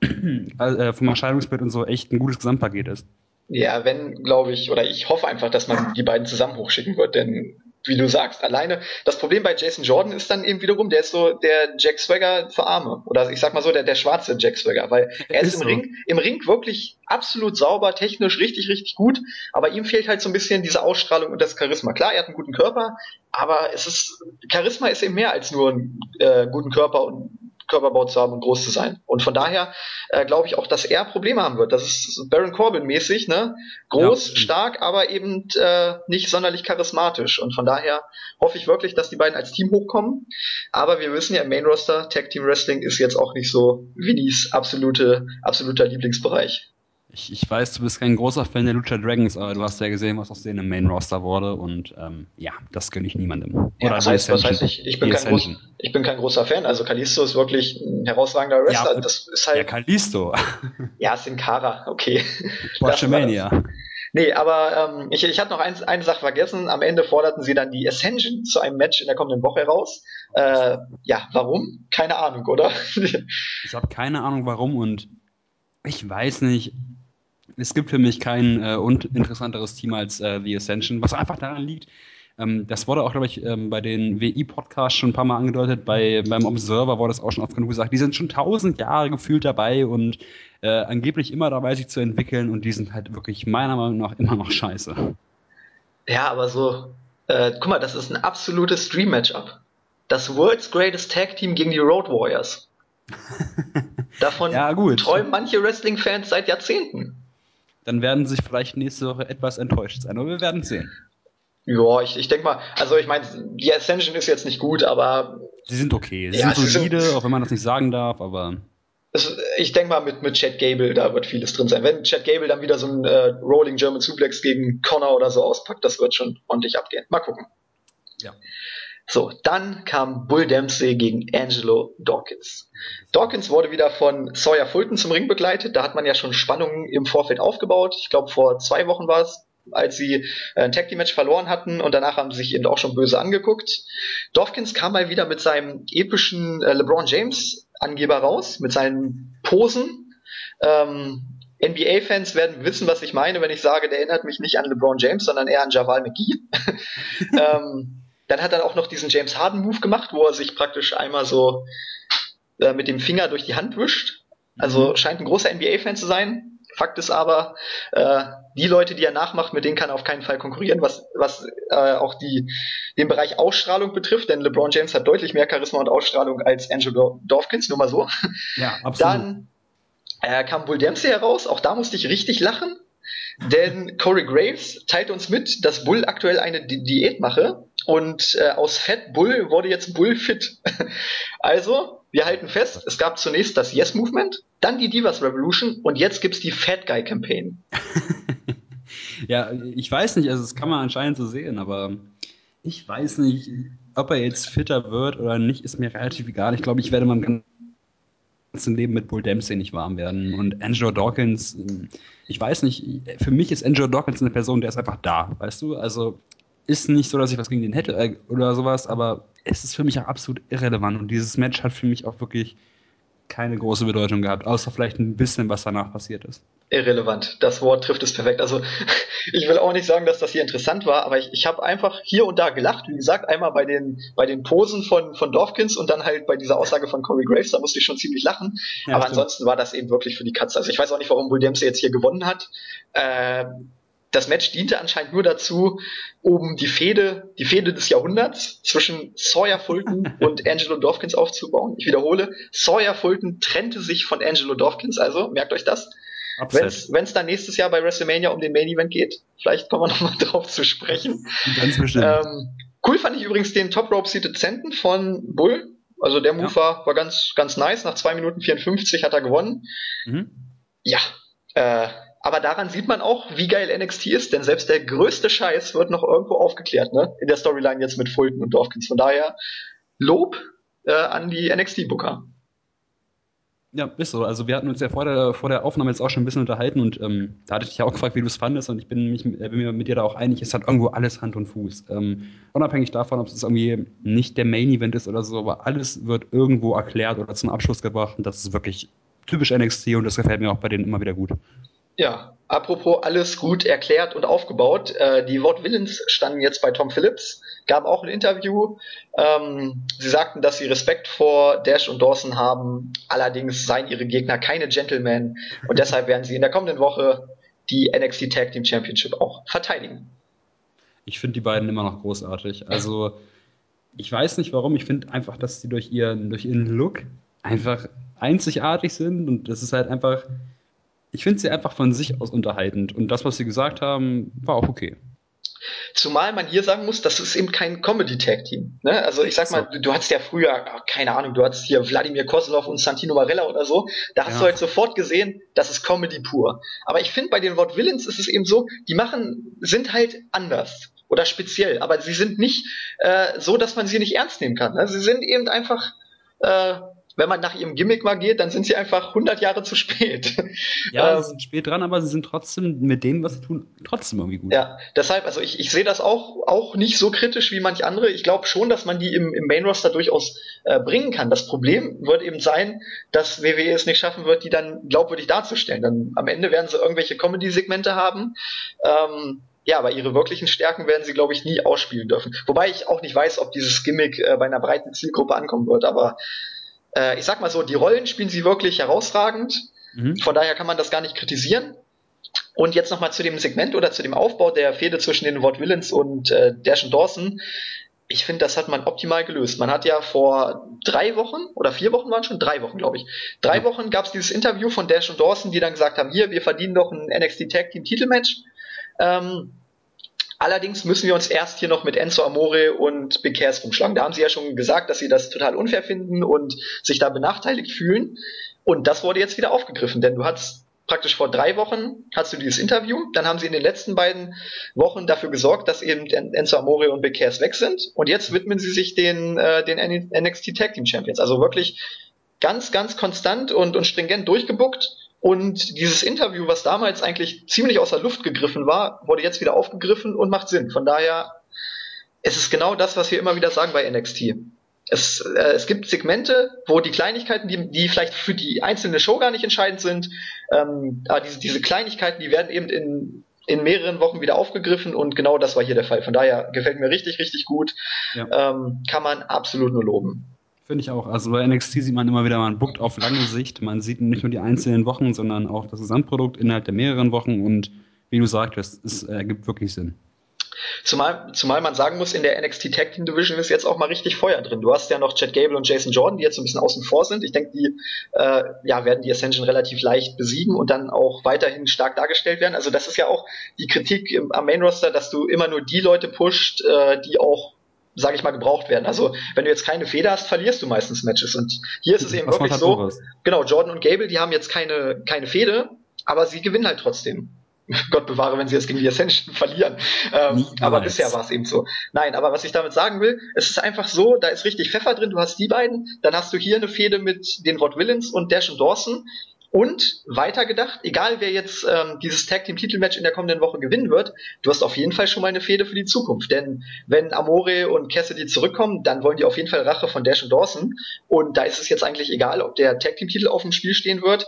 äh, vom Erscheinungsbild und so echt ein gutes Gesamtpaket ist. Ja, wenn, glaube ich, oder ich hoffe einfach, dass man die beiden zusammen hochschicken wird, denn wie du sagst, alleine, das Problem bei Jason Jordan ist dann eben wiederum, der ist so der Jack Swagger für Arme. Oder ich sag mal so, der, der schwarze Jack Swagger, weil er ist, ist im so. Ring, im Ring wirklich absolut sauber, technisch richtig, richtig gut, aber ihm fehlt halt so ein bisschen diese Ausstrahlung und das Charisma. Klar, er hat einen guten Körper, aber es ist, Charisma ist eben mehr als nur einen äh, guten Körper und Körperbau zu haben und groß zu sein. Und von daher äh, glaube ich auch, dass er Probleme haben wird. Das ist Baron Corbin mäßig, ne? Groß, ja. stark, aber eben äh, nicht sonderlich charismatisch. Und von daher hoffe ich wirklich, dass die beiden als Team hochkommen. Aber wir wissen ja, im Main Roster Tag Team Wrestling ist jetzt auch nicht so Winnies absolute, absoluter Lieblingsbereich. Ich, ich weiß, du bist kein großer Fan der Lucha Dragons, aber du hast ja gesehen, was aus denen im Main Roster wurde und ähm, ja, das gönne ich niemandem. Oder ja, das heißt, was heißt ich? Ich bin, kein groß, ich bin kein großer Fan. Also Kalisto ist wirklich ein herausragender Wrestler. Ja, das ist halt. Ja, Kalisto. ja, Sin Cara, okay. Watchamania. Nee, aber ähm, ich, ich hatte noch eins, eine Sache vergessen. Am Ende forderten sie dann die Ascension zu einem Match in der kommenden Woche heraus. Äh, ja, warum? Keine Ahnung, oder? ich habe keine Ahnung, warum und ich weiß nicht es gibt für mich kein äh, uninteressanteres Team als äh, The Ascension, was einfach daran liegt, ähm, das wurde auch, glaube ich, ähm, bei den WI-Podcasts schon ein paar Mal angedeutet, bei, beim Observer wurde es auch schon oft genug gesagt, die sind schon tausend Jahre gefühlt dabei und äh, angeblich immer dabei, sich zu entwickeln und die sind halt wirklich meiner Meinung nach immer noch scheiße. Ja, aber so, äh, guck mal, das ist ein absolutes Dream-Matchup. Das World's Greatest Tag Team gegen die Road Warriors. Davon ja, träumen manche Wrestling-Fans seit Jahrzehnten dann werden sie sich vielleicht nächste Woche etwas enttäuscht sein. Aber wir werden sehen. Ja, ich, ich denke mal, also ich meine, die Ascension ist jetzt nicht gut, aber. Sie sind okay. Sie ja, sind solide, sind, auch wenn man das nicht sagen darf, aber. Es, ich denke mal, mit, mit Chad Gable, da wird vieles drin sein. Wenn Chad Gable dann wieder so ein äh, Rolling German Suplex gegen Connor oder so auspackt, das wird schon ordentlich abgehen. Mal gucken. Ja. So, dann kam Bull Dempsey gegen Angelo Dawkins. Dawkins wurde wieder von Sawyer Fulton zum Ring begleitet. Da hat man ja schon Spannungen im Vorfeld aufgebaut. Ich glaube, vor zwei Wochen war es, als sie äh, ein Tag Team Match verloren hatten und danach haben sie sich eben auch schon böse angeguckt. Dawkins kam mal wieder mit seinem epischen äh, LeBron James Angeber raus, mit seinen Posen. Ähm, NBA-Fans werden wissen, was ich meine, wenn ich sage, der erinnert mich nicht an LeBron James, sondern eher an Javal McGee. ähm, dann hat er auch noch diesen James Harden Move gemacht, wo er sich praktisch einmal so äh, mit dem Finger durch die Hand wischt. Also mhm. scheint ein großer NBA-Fan zu sein. Fakt ist aber, äh, die Leute, die er nachmacht, mit denen kann er auf keinen Fall konkurrieren, was, was äh, auch die, den Bereich Ausstrahlung betrifft, denn LeBron James hat deutlich mehr Charisma und Ausstrahlung als Angelo Dawkins, nur mal so. Ja, absolut. Dann äh, kam Bull Dempsey heraus, auch da musste ich richtig lachen, denn Corey Graves teilt uns mit, dass Bull aktuell eine Di Diät mache und äh, aus Fett Bull wurde jetzt Bull Fit. also, wir halten fest, es gab zunächst das Yes Movement, dann die Divas Revolution und jetzt gibt's die Fat Guy Campaign. ja, ich weiß nicht, also das kann man anscheinend so sehen, aber ich weiß nicht, ob er jetzt fitter wird oder nicht, ist mir relativ egal. Ich glaube, ich werde mein ganzes Leben mit Bull Dempsey nicht warm werden. Und Angelo Dawkins, ich weiß nicht, für mich ist Angelo Dawkins eine Person, der ist einfach da, weißt du? Also ist nicht so, dass ich was gegen den hätte äh, oder sowas, aber es ist für mich auch absolut irrelevant und dieses Match hat für mich auch wirklich keine große Bedeutung gehabt, außer vielleicht ein bisschen, was danach passiert ist. Irrelevant. Das Wort trifft es perfekt. Also ich will auch nicht sagen, dass das hier interessant war, aber ich, ich habe einfach hier und da gelacht. Wie gesagt, einmal bei den, bei den Posen von, von Dorfkins und dann halt bei dieser Aussage von Corey Graves, da musste ich schon ziemlich lachen. Ja, aber stimmt. ansonsten war das eben wirklich für die Katze. Also ich weiß auch nicht, warum Bull Dempsey jetzt hier gewonnen hat. Äh, das Match diente anscheinend nur dazu, um die Fehde, die Fehde des Jahrhunderts zwischen Sawyer Fulton und Angelo Dawkins aufzubauen. Ich wiederhole, Sawyer Fulton trennte sich von Angelo Dawkins, also merkt euch das. Wenn es dann nächstes Jahr bei WrestleMania um den Main Event geht, vielleicht kommen wir nochmal drauf zu sprechen. Ganz bestimmt. Ähm, cool fand ich übrigens den Top Rope Seated Centen von Bull. Also der Move ja. war, war ganz, ganz nice. Nach 2 Minuten 54 hat er gewonnen. Mhm. Ja, äh, aber daran sieht man auch, wie geil NXT ist, denn selbst der größte Scheiß wird noch irgendwo aufgeklärt, ne? In der Storyline jetzt mit Fulton und Dorfkins. Von daher Lob äh, an die NXT-Booker. Ja, ist so. Also wir hatten uns ja vor der, vor der Aufnahme jetzt auch schon ein bisschen unterhalten und ähm, da hatte ich dich ja auch gefragt, wie du es fandest und ich bin, mich, äh, bin mir mit dir da auch einig, es hat irgendwo alles Hand und Fuß. Ähm, unabhängig davon, ob es irgendwie nicht der Main-Event ist oder so, aber alles wird irgendwo erklärt oder zum Abschluss gebracht und das ist wirklich typisch NXT und das gefällt mir auch bei denen immer wieder gut. Ja, apropos alles gut erklärt und aufgebaut. Äh, die Wort Villains standen jetzt bei Tom Phillips, gaben auch ein Interview. Ähm, sie sagten, dass sie Respekt vor Dash und Dawson haben. Allerdings seien ihre Gegner keine Gentlemen und deshalb werden sie in der kommenden Woche die NXT Tag Team Championship auch verteidigen. Ich finde die beiden immer noch großartig. Also ich weiß nicht warum. Ich finde einfach, dass sie durch ihren, durch ihren Look einfach einzigartig sind und das ist halt einfach ich finde sie einfach von sich aus unterhaltend. Und das, was sie gesagt haben, war auch okay. Zumal man hier sagen muss, das ist eben kein Comedy-Tag-Team. Ne? Also ich sag mal, du, du hattest ja früher, keine Ahnung, du hattest hier Wladimir Kozlov und Santino Marella oder so. Da hast ja. du halt sofort gesehen, das ist Comedy pur. Aber ich finde, bei den Wort Villains ist es eben so, die machen, sind halt anders oder speziell. Aber sie sind nicht äh, so, dass man sie nicht ernst nehmen kann. Ne? Sie sind eben einfach äh, wenn man nach ihrem Gimmick mal geht, dann sind sie einfach 100 Jahre zu spät. Ja, ähm, sie sind spät dran, aber sie sind trotzdem mit dem, was sie tun, trotzdem irgendwie gut. Ja, deshalb, also ich, ich sehe das auch, auch nicht so kritisch wie manch andere. Ich glaube schon, dass man die im, im Main Roster durchaus äh, bringen kann. Das Problem wird eben sein, dass WWE es nicht schaffen wird, die dann glaubwürdig darzustellen. Dann am Ende werden sie irgendwelche Comedy-Segmente haben. Ähm, ja, aber ihre wirklichen Stärken werden sie, glaube ich, nie ausspielen dürfen. Wobei ich auch nicht weiß, ob dieses Gimmick äh, bei einer breiten Zielgruppe ankommen wird, aber äh, ich sag mal so, die Rollen spielen sie wirklich herausragend. Mhm. Von daher kann man das gar nicht kritisieren. Und jetzt nochmal zu dem Segment oder zu dem Aufbau der Fehde zwischen den Ward Villains und äh, Dash und Dawson. Ich finde, das hat man optimal gelöst. Man hat ja vor drei Wochen oder vier Wochen waren schon, drei Wochen, glaube ich. Drei ja. Wochen gab es dieses Interview von Dash und Dawson, die dann gesagt haben, hier, wir verdienen doch ein NXT Tag Team Titelmatch. Ähm, Allerdings müssen wir uns erst hier noch mit Enzo Amore und Cass rumschlagen. Da haben sie ja schon gesagt, dass sie das total unfair finden und sich da benachteiligt fühlen. Und das wurde jetzt wieder aufgegriffen, denn du hattest praktisch vor drei Wochen hast du dieses Interview, dann haben sie in den letzten beiden Wochen dafür gesorgt, dass eben Enzo Amore und Cass weg sind und jetzt widmen sie sich den, äh, den NXT Tag Team Champions. Also wirklich ganz, ganz konstant und, und stringent durchgebuckt und dieses Interview, was damals eigentlich ziemlich außer Luft gegriffen war, wurde jetzt wieder aufgegriffen und macht Sinn. Von daher, es ist genau das, was wir immer wieder sagen bei NXT. Es, äh, es gibt Segmente, wo die Kleinigkeiten, die, die vielleicht für die einzelne Show gar nicht entscheidend sind, ähm, aber diese, diese Kleinigkeiten, die werden eben in, in mehreren Wochen wieder aufgegriffen und genau das war hier der Fall. Von daher gefällt mir richtig, richtig gut. Ja. Ähm, kann man absolut nur loben. Finde ich auch. Also bei NXT sieht man immer wieder, man buckt auf lange Sicht. Man sieht nicht nur die einzelnen Wochen, sondern auch das Gesamtprodukt innerhalb der mehreren Wochen. Und wie du sagtest, es ergibt wirklich Sinn. Zumal, zumal man sagen muss, in der NXT Tag Team Division ist jetzt auch mal richtig Feuer drin. Du hast ja noch Chad Gable und Jason Jordan, die jetzt so ein bisschen außen vor sind. Ich denke, die äh, ja, werden die Ascension relativ leicht besiegen und dann auch weiterhin stark dargestellt werden. Also das ist ja auch die Kritik im, am Main Roster, dass du immer nur die Leute pusht, äh, die auch sage ich mal, gebraucht werden. Also wenn du jetzt keine Feder hast, verlierst du meistens Matches. Und hier ist es eben Was wirklich so. Sowas. Genau, Jordan und Gable, die haben jetzt keine, keine Fehde, aber sie gewinnen halt trotzdem. Gott bewahre, wenn sie jetzt gegen die Ascension verlieren. Ähm, aber bisher war es eben so. Nein, aber was ich damit sagen will, es ist einfach so, da ist richtig Pfeffer drin, du hast die beiden, dann hast du hier eine Fehde mit den Rod Villains und Dash und Dawson und weitergedacht, egal wer jetzt ähm, dieses Tag Team Titelmatch in der kommenden Woche gewinnen wird, du hast auf jeden Fall schon mal eine Fehde für die Zukunft. Denn wenn Amore und Cassidy zurückkommen, dann wollen die auf jeden Fall Rache von Dash und Dawson. Und da ist es jetzt eigentlich egal, ob der Tag Team Titel auf dem Spiel stehen wird.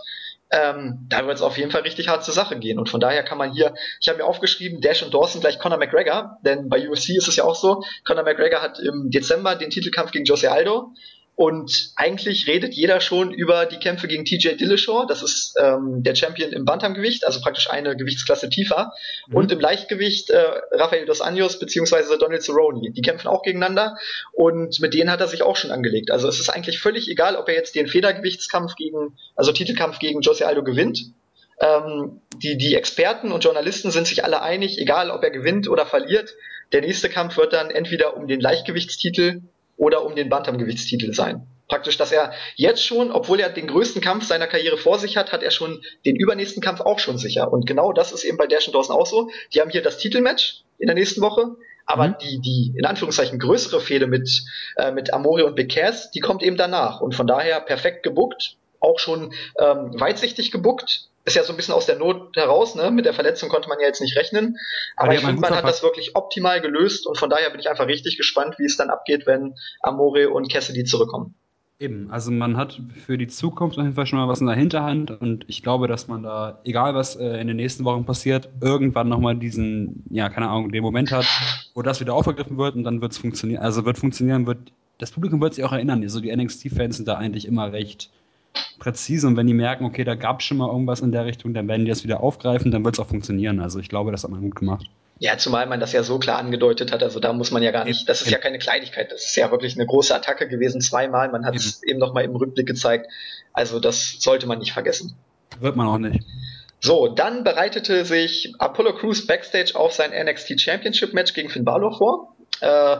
Ähm, da wird es auf jeden Fall richtig hart zur Sache gehen. Und von daher kann man hier, ich habe mir aufgeschrieben, Dash und Dawson gleich Conor McGregor, denn bei UFC ist es ja auch so, Conor McGregor hat im Dezember den Titelkampf gegen Jose Aldo und eigentlich redet jeder schon über die Kämpfe gegen TJ Dillashaw. Das ist ähm, der Champion im Bantamgewicht, also praktisch eine Gewichtsklasse tiefer. Mhm. Und im Leichtgewicht äh, Rafael dos Anjos beziehungsweise Donald Cerrone. Die kämpfen auch gegeneinander und mit denen hat er sich auch schon angelegt. Also es ist eigentlich völlig egal, ob er jetzt den Federgewichtskampf gegen, also Titelkampf gegen Jose Aldo gewinnt. Ähm, die, die Experten und Journalisten sind sich alle einig, egal ob er gewinnt oder verliert. Der nächste Kampf wird dann entweder um den Leichtgewichtstitel oder um den Bantamgewichtstitel sein. Praktisch, dass er jetzt schon, obwohl er den größten Kampf seiner Karriere vor sich hat, hat er schon den übernächsten Kampf auch schon sicher. Und genau das ist eben bei Dash und Dawson auch so. Die haben hier das Titelmatch in der nächsten Woche, aber mhm. die, die in Anführungszeichen größere Fehde mit, äh, mit Amore und Big Cass, die kommt eben danach. Und von daher perfekt gebuckt, auch schon ähm, weitsichtig gebuckt ist ja so ein bisschen aus der Not heraus, ne? Mit der Verletzung konnte man ja jetzt nicht rechnen. Aber, aber ich finde, man hat das wirklich optimal gelöst und von daher bin ich einfach richtig gespannt, wie es dann abgeht, wenn Amore und Cassidy zurückkommen. Eben, also man hat für die Zukunft auf jeden Fall schon mal was in der Hinterhand und ich glaube, dass man da, egal was äh, in den nächsten Wochen passiert, irgendwann nochmal diesen, ja, keine Ahnung, den Moment hat, wo das wieder aufgegriffen wird und dann wird es funktionieren, also wird funktionieren, wird, das Publikum wird sich auch erinnern, also die NXT-Fans sind da eigentlich immer recht präzise und wenn die merken, okay, da gab es schon mal irgendwas in der Richtung, dann werden die das wieder aufgreifen, dann wird es auch funktionieren, also ich glaube, das hat man gut gemacht. Ja, zumal man das ja so klar angedeutet hat. Also da muss man ja gar nicht, das ist ja keine Kleinigkeit. Das ist ja wirklich eine große Attacke gewesen, zweimal. Man hat es eben noch mal im Rückblick gezeigt. Also das sollte man nicht vergessen. Wird man auch nicht. So, dann bereitete sich Apollo Crews Backstage auf sein NXT Championship Match gegen Finn Balor vor. Äh,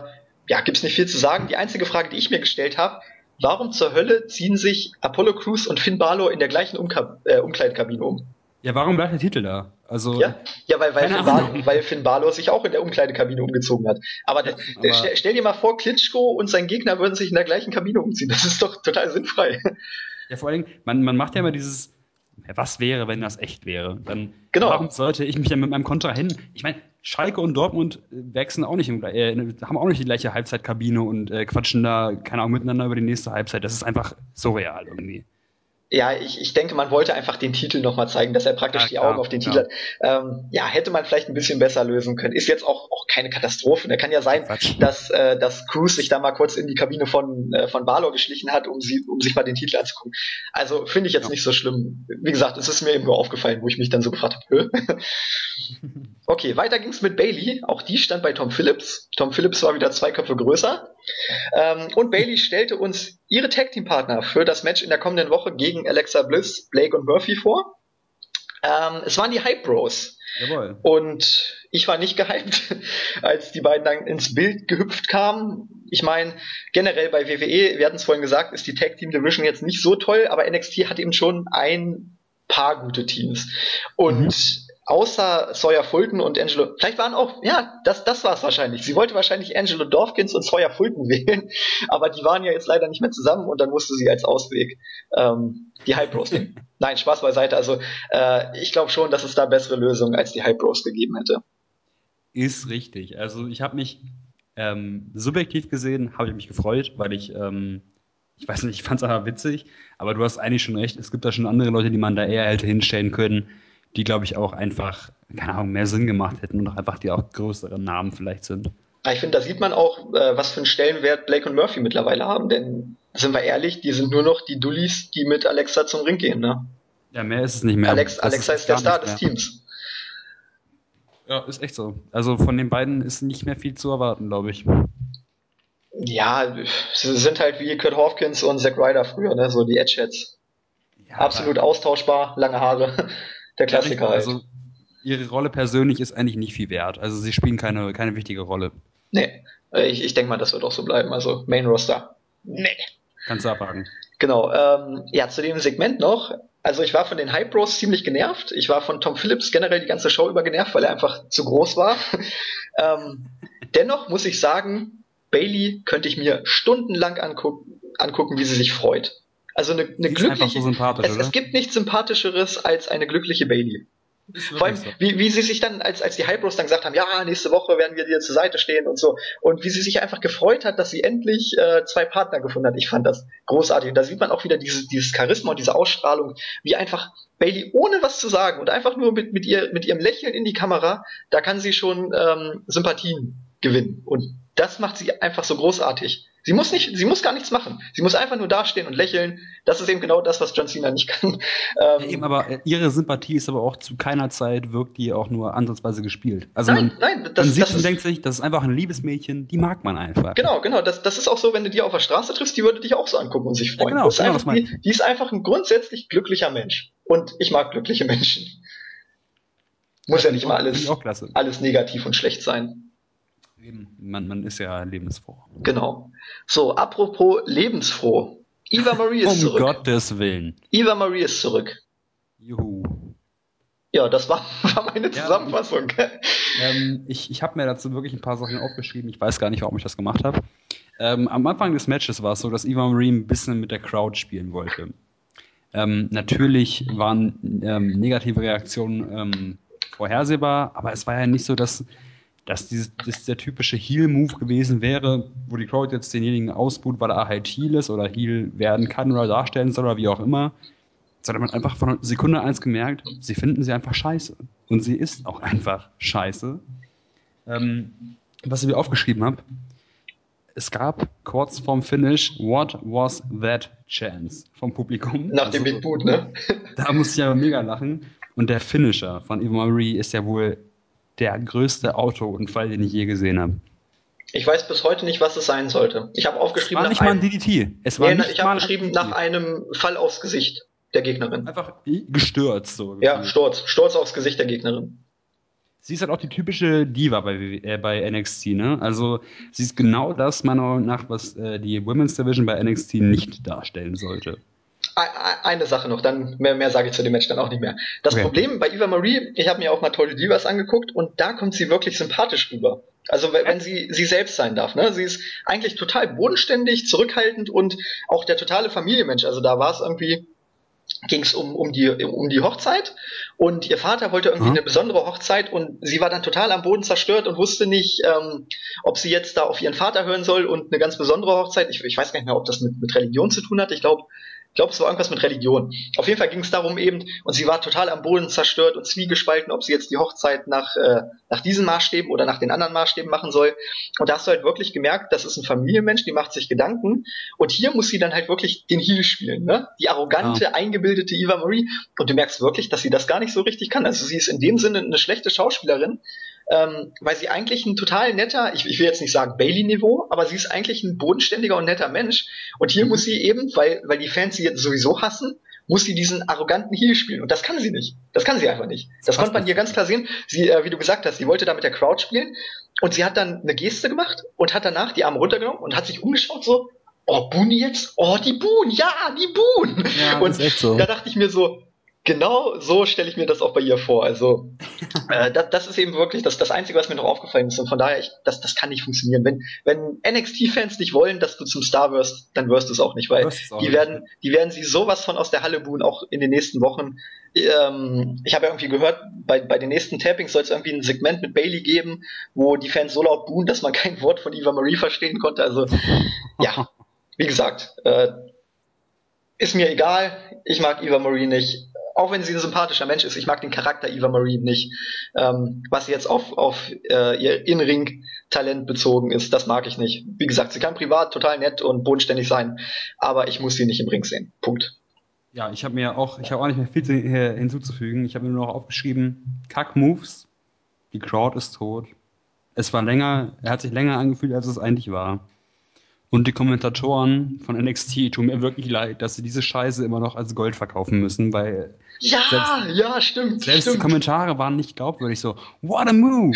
ja, gibt's nicht viel zu sagen. Die einzige Frage, die ich mir gestellt habe, warum zur Hölle ziehen sich Apollo Crews und Finn Balor in der gleichen Umka äh, Umkleidekabine um? Ja, warum bleibt der Titel da? Also, ja, ja weil, weil, Finn Balor, weil Finn Balor sich auch in der Umkleidekabine umgezogen hat. Aber, ja, aber stell, stell, dir mal vor, Klitschko und sein Gegner würden sich in der gleichen Kabine umziehen. Das ist doch total sinnfrei. Ja, vor allen Dingen, man, man macht ja immer dieses, was wäre, wenn das echt wäre? Dann genau. warum sollte ich mich dann mit meinem Kontrahenten, ich meine, Schalke und Dortmund wechseln auch nicht, äh, haben auch nicht die gleiche Halbzeitkabine und äh, quatschen da, keine Ahnung, miteinander über die nächste Halbzeit. Das ist einfach surreal irgendwie ja, ich, ich denke, man wollte einfach den Titel nochmal zeigen, dass er praktisch ja, die Augen auf den Titel hat. Ähm, ja, hätte man vielleicht ein bisschen besser lösen können. Ist jetzt auch, auch keine Katastrophe. Da kann ja sein, dass, äh, dass Cruz sich da mal kurz in die Kabine von, äh, von Balor geschlichen hat, um, sie, um sich mal den Titel anzugucken. Also finde ich jetzt ja. nicht so schlimm. Wie gesagt, es ist mir eben nur aufgefallen, wo ich mich dann so gefragt habe. okay, weiter ging's mit Bailey. Auch die stand bei Tom Phillips. Tom Phillips war wieder zwei Köpfe größer. Ähm, und Bailey stellte uns ihre Tag Team Partner für das Match in der kommenden Woche gegen Alexa Bliss, Blake und Murphy vor. Ähm, es waren die Hype Bros. Jawohl. Und ich war nicht gehypt, als die beiden dann ins Bild gehüpft kamen. Ich meine, generell bei WWE, wir hatten es vorhin gesagt, ist die Tag Team Division jetzt nicht so toll, aber NXT hat eben schon ein paar gute Teams. Und mhm außer Sawyer Fulton und Angelo, vielleicht waren auch, ja, das, das war es wahrscheinlich. Sie wollte wahrscheinlich Angelo Dorfkins und Sawyer Fulton wählen, aber die waren ja jetzt leider nicht mehr zusammen und dann musste sie als Ausweg ähm, die Hype Bros nehmen. Nein, Spaß beiseite. Also äh, ich glaube schon, dass es da bessere Lösungen als die Hype Bros gegeben hätte. Ist richtig. Also ich habe mich ähm, subjektiv gesehen, habe ich mich gefreut, weil ich ähm, ich weiß nicht, ich fand es aber witzig, aber du hast eigentlich schon recht, es gibt da schon andere Leute, die man da eher hätte hinstellen können die, glaube ich, auch einfach, keine Ahnung, mehr Sinn gemacht hätten und auch einfach die auch größere Namen vielleicht sind. Ich finde, da sieht man auch, äh, was für einen Stellenwert Blake und Murphy mittlerweile haben, denn sind wir ehrlich, die sind nur noch die Dullis, die mit Alexa zum Ring gehen, ne? Ja, mehr ist es nicht mehr. Alex, Alexa ist, ist der Star des Teams. Ja, ist echt so. Also von den beiden ist nicht mehr viel zu erwarten, glaube ich. Ja, sie sind halt wie Kurt Hawkins und Zack Ryder früher, ne? So die Edgeheads. Ja, Absolut austauschbar, lange Haare. Der Klassiker ja, also, ihre Rolle persönlich ist eigentlich nicht viel wert. Also sie spielen keine, keine wichtige Rolle. Nee, ich, ich denke mal, das wird auch so bleiben. Also Main Roster. Nee. Kannst du abhaken. Genau. Ähm, ja, zu dem Segment noch. Also ich war von den Hype Bros ziemlich genervt. Ich war von Tom Phillips generell die ganze Show über genervt, weil er einfach zu groß war. ähm, dennoch muss ich sagen, Bailey könnte ich mir stundenlang angucken, angucken, wie sie sich freut. Also eine, eine glückliche. So es, es, gibt nichts sympathischeres als eine glückliche Bailey. Vor allem, so. wie, wie sie sich dann, als, als die Hybros dann gesagt haben, ja, nächste Woche werden wir dir zur Seite stehen und so. Und wie sie sich einfach gefreut hat, dass sie endlich äh, zwei Partner gefunden hat. Ich fand das großartig. Und da sieht man auch wieder dieses, dieses Charisma und diese Ausstrahlung, wie einfach Bailey ohne was zu sagen und einfach nur mit, mit, ihr, mit ihrem Lächeln in die Kamera, da kann sie schon ähm, Sympathien gewinnen. Und das macht sie einfach so großartig. Sie muss nicht, sie muss gar nichts machen. Sie muss einfach nur dastehen und lächeln. Das ist eben genau das, was John Cena nicht kann. Ähm, eben, aber äh, ihre Sympathie ist aber auch zu keiner Zeit wirkt die auch nur ansatzweise gespielt. Also nein, man, nein, das, man sieht das und denkt sich, das ist einfach ein Liebesmädchen, die mag man einfach. Genau, genau. Das, das ist auch so, wenn du die auf der Straße triffst, die würde dich auch so angucken und sich freuen. Ja, genau, genau einfach, die, die ist einfach ein grundsätzlich glücklicher Mensch. Und ich mag glückliche Menschen. Muss ja nicht immer alles, alles negativ und schlecht sein. Eben, man, man ist ja lebensfroh. Genau. So, apropos lebensfroh. Eva Marie ist um zurück. Um Gottes Willen. Eva Marie ist zurück. Juhu. Ja, das war, war meine Zusammenfassung. Ja, ähm, ich ich habe mir dazu wirklich ein paar Sachen aufgeschrieben. Ich weiß gar nicht, warum ich das gemacht habe. Ähm, am Anfang des Matches war es so, dass Eva Marie ein bisschen mit der Crowd spielen wollte. Ähm, natürlich waren ähm, negative Reaktionen ähm, vorhersehbar, aber es war ja nicht so, dass dass dieses, das der typische Heal-Move gewesen wäre, wo die Crowd jetzt denjenigen ausbuht, weil er halt Heal ist oder Heal werden kann oder darstellen soll oder wie auch immer. Sondern man einfach von Sekunde eins gemerkt, sie finden sie einfach scheiße. Und sie ist auch einfach scheiße. Ähm, was ich mir aufgeschrieben habe, es gab kurz vorm Finish What was that chance vom Publikum. Nach dem also, Big Boot, ne? da musste ich aber mega lachen. Und der Finisher von Eva Marie ist ja wohl der größte Autounfall, den ich je gesehen habe. Ich weiß bis heute nicht, was es sein sollte. Ich habe aufgeschrieben. Es war nicht mal ein DDT. Es war nee, nicht ich habe geschrieben nach einem Fall aufs Gesicht der Gegnerin. Einfach gestürzt so. Ja, Sturz, Sturz aufs Gesicht der Gegnerin. Sie ist halt auch die typische Diva bei, äh, bei NXT, ne? Also sie ist genau das, meiner Meinung nach, was äh, die Women's Division bei NXT nicht darstellen sollte. Eine Sache noch, dann mehr, mehr sage ich zu dem Match dann auch nicht mehr. Das okay. Problem bei Eva Marie, ich habe mir auch mal Tolle Divas angeguckt und da kommt sie wirklich sympathisch rüber. Also wenn, sie sie selbst sein darf. Ne? Sie ist eigentlich total bodenständig, zurückhaltend und auch der totale Familienmensch. Also da war es irgendwie ging es um, um, die, um die Hochzeit und ihr Vater wollte irgendwie mhm. eine besondere Hochzeit und sie war dann total am Boden zerstört und wusste nicht, ähm, ob sie jetzt da auf ihren Vater hören soll und eine ganz besondere Hochzeit. Ich, ich weiß gar nicht mehr, ob das mit, mit Religion zu tun hat. Ich glaube, ich glaube, es war irgendwas mit Religion. Auf jeden Fall ging es darum eben, und sie war total am Boden zerstört und zwiegespalten, ob sie jetzt die Hochzeit nach, äh, nach diesen Maßstäben oder nach den anderen Maßstäben machen soll. Und da hast du halt wirklich gemerkt, das ist ein Familienmensch, die macht sich Gedanken. Und hier muss sie dann halt wirklich den Heel spielen, ne? Die arrogante, ja. eingebildete Eva Marie. Und du merkst wirklich, dass sie das gar nicht so richtig kann. Also sie ist in dem Sinne eine schlechte Schauspielerin, ähm, weil sie eigentlich ein total netter, ich, ich will jetzt nicht sagen Bailey-Niveau, aber sie ist eigentlich ein bodenständiger und netter Mensch. Und hier mhm. muss sie eben, weil, weil die Fans sie jetzt sowieso hassen, muss sie diesen arroganten Heel spielen. Und das kann sie nicht. Das kann sie einfach nicht. Das, das konnte man hier ganz klar sehen. Sie, äh, wie du gesagt hast, sie wollte da mit der Crowd spielen. Und sie hat dann eine Geste gemacht und hat danach die Arme runtergenommen und hat sich umgeschaut so, oh, Boon jetzt? Oh, die Boon, ja, die Boon. Ja, und so. da dachte ich mir so, genau so stelle ich mir das auch bei ihr vor. Also äh, das, das ist eben wirklich das, das Einzige, was mir noch aufgefallen ist. Und von daher, ich, das, das kann nicht funktionieren. Wenn, wenn NXT-Fans nicht wollen, dass du zum Star wirst, dann wirst du es auch nicht, weil auch die nicht. werden, die werden sie sowas von aus der Halle buhen, auch in den nächsten Wochen. Ähm, ich habe ja irgendwie gehört, bei, bei den nächsten Tappings soll es irgendwie ein Segment mit Bailey geben, wo die Fans so laut buhen, dass man kein Wort von Eva Marie verstehen konnte. Also ja, wie gesagt, äh, ist mir egal. Ich mag Eva Marie nicht auch wenn sie ein sympathischer Mensch ist, ich mag den Charakter Eva Marie nicht. Ähm, was jetzt auf, auf äh, ihr In-Ring-Talent bezogen ist, das mag ich nicht. Wie gesagt, sie kann privat total nett und bodenständig sein, aber ich muss sie nicht im Ring sehen. Punkt. Ja, ich habe mir auch, ich habe auch nicht mehr viel äh, hinzuzufügen. Ich habe mir nur noch aufgeschrieben, Kack-Moves, die Crowd ist tot. Es war länger, er hat sich länger angefühlt, als es eigentlich war. Und die Kommentatoren von NXT tun mir wirklich leid, dass sie diese Scheiße immer noch als Gold verkaufen müssen, weil. Ja, selbst, ja, stimmt. Selbst stimmt. die Kommentare waren nicht glaubwürdig. So, what a move!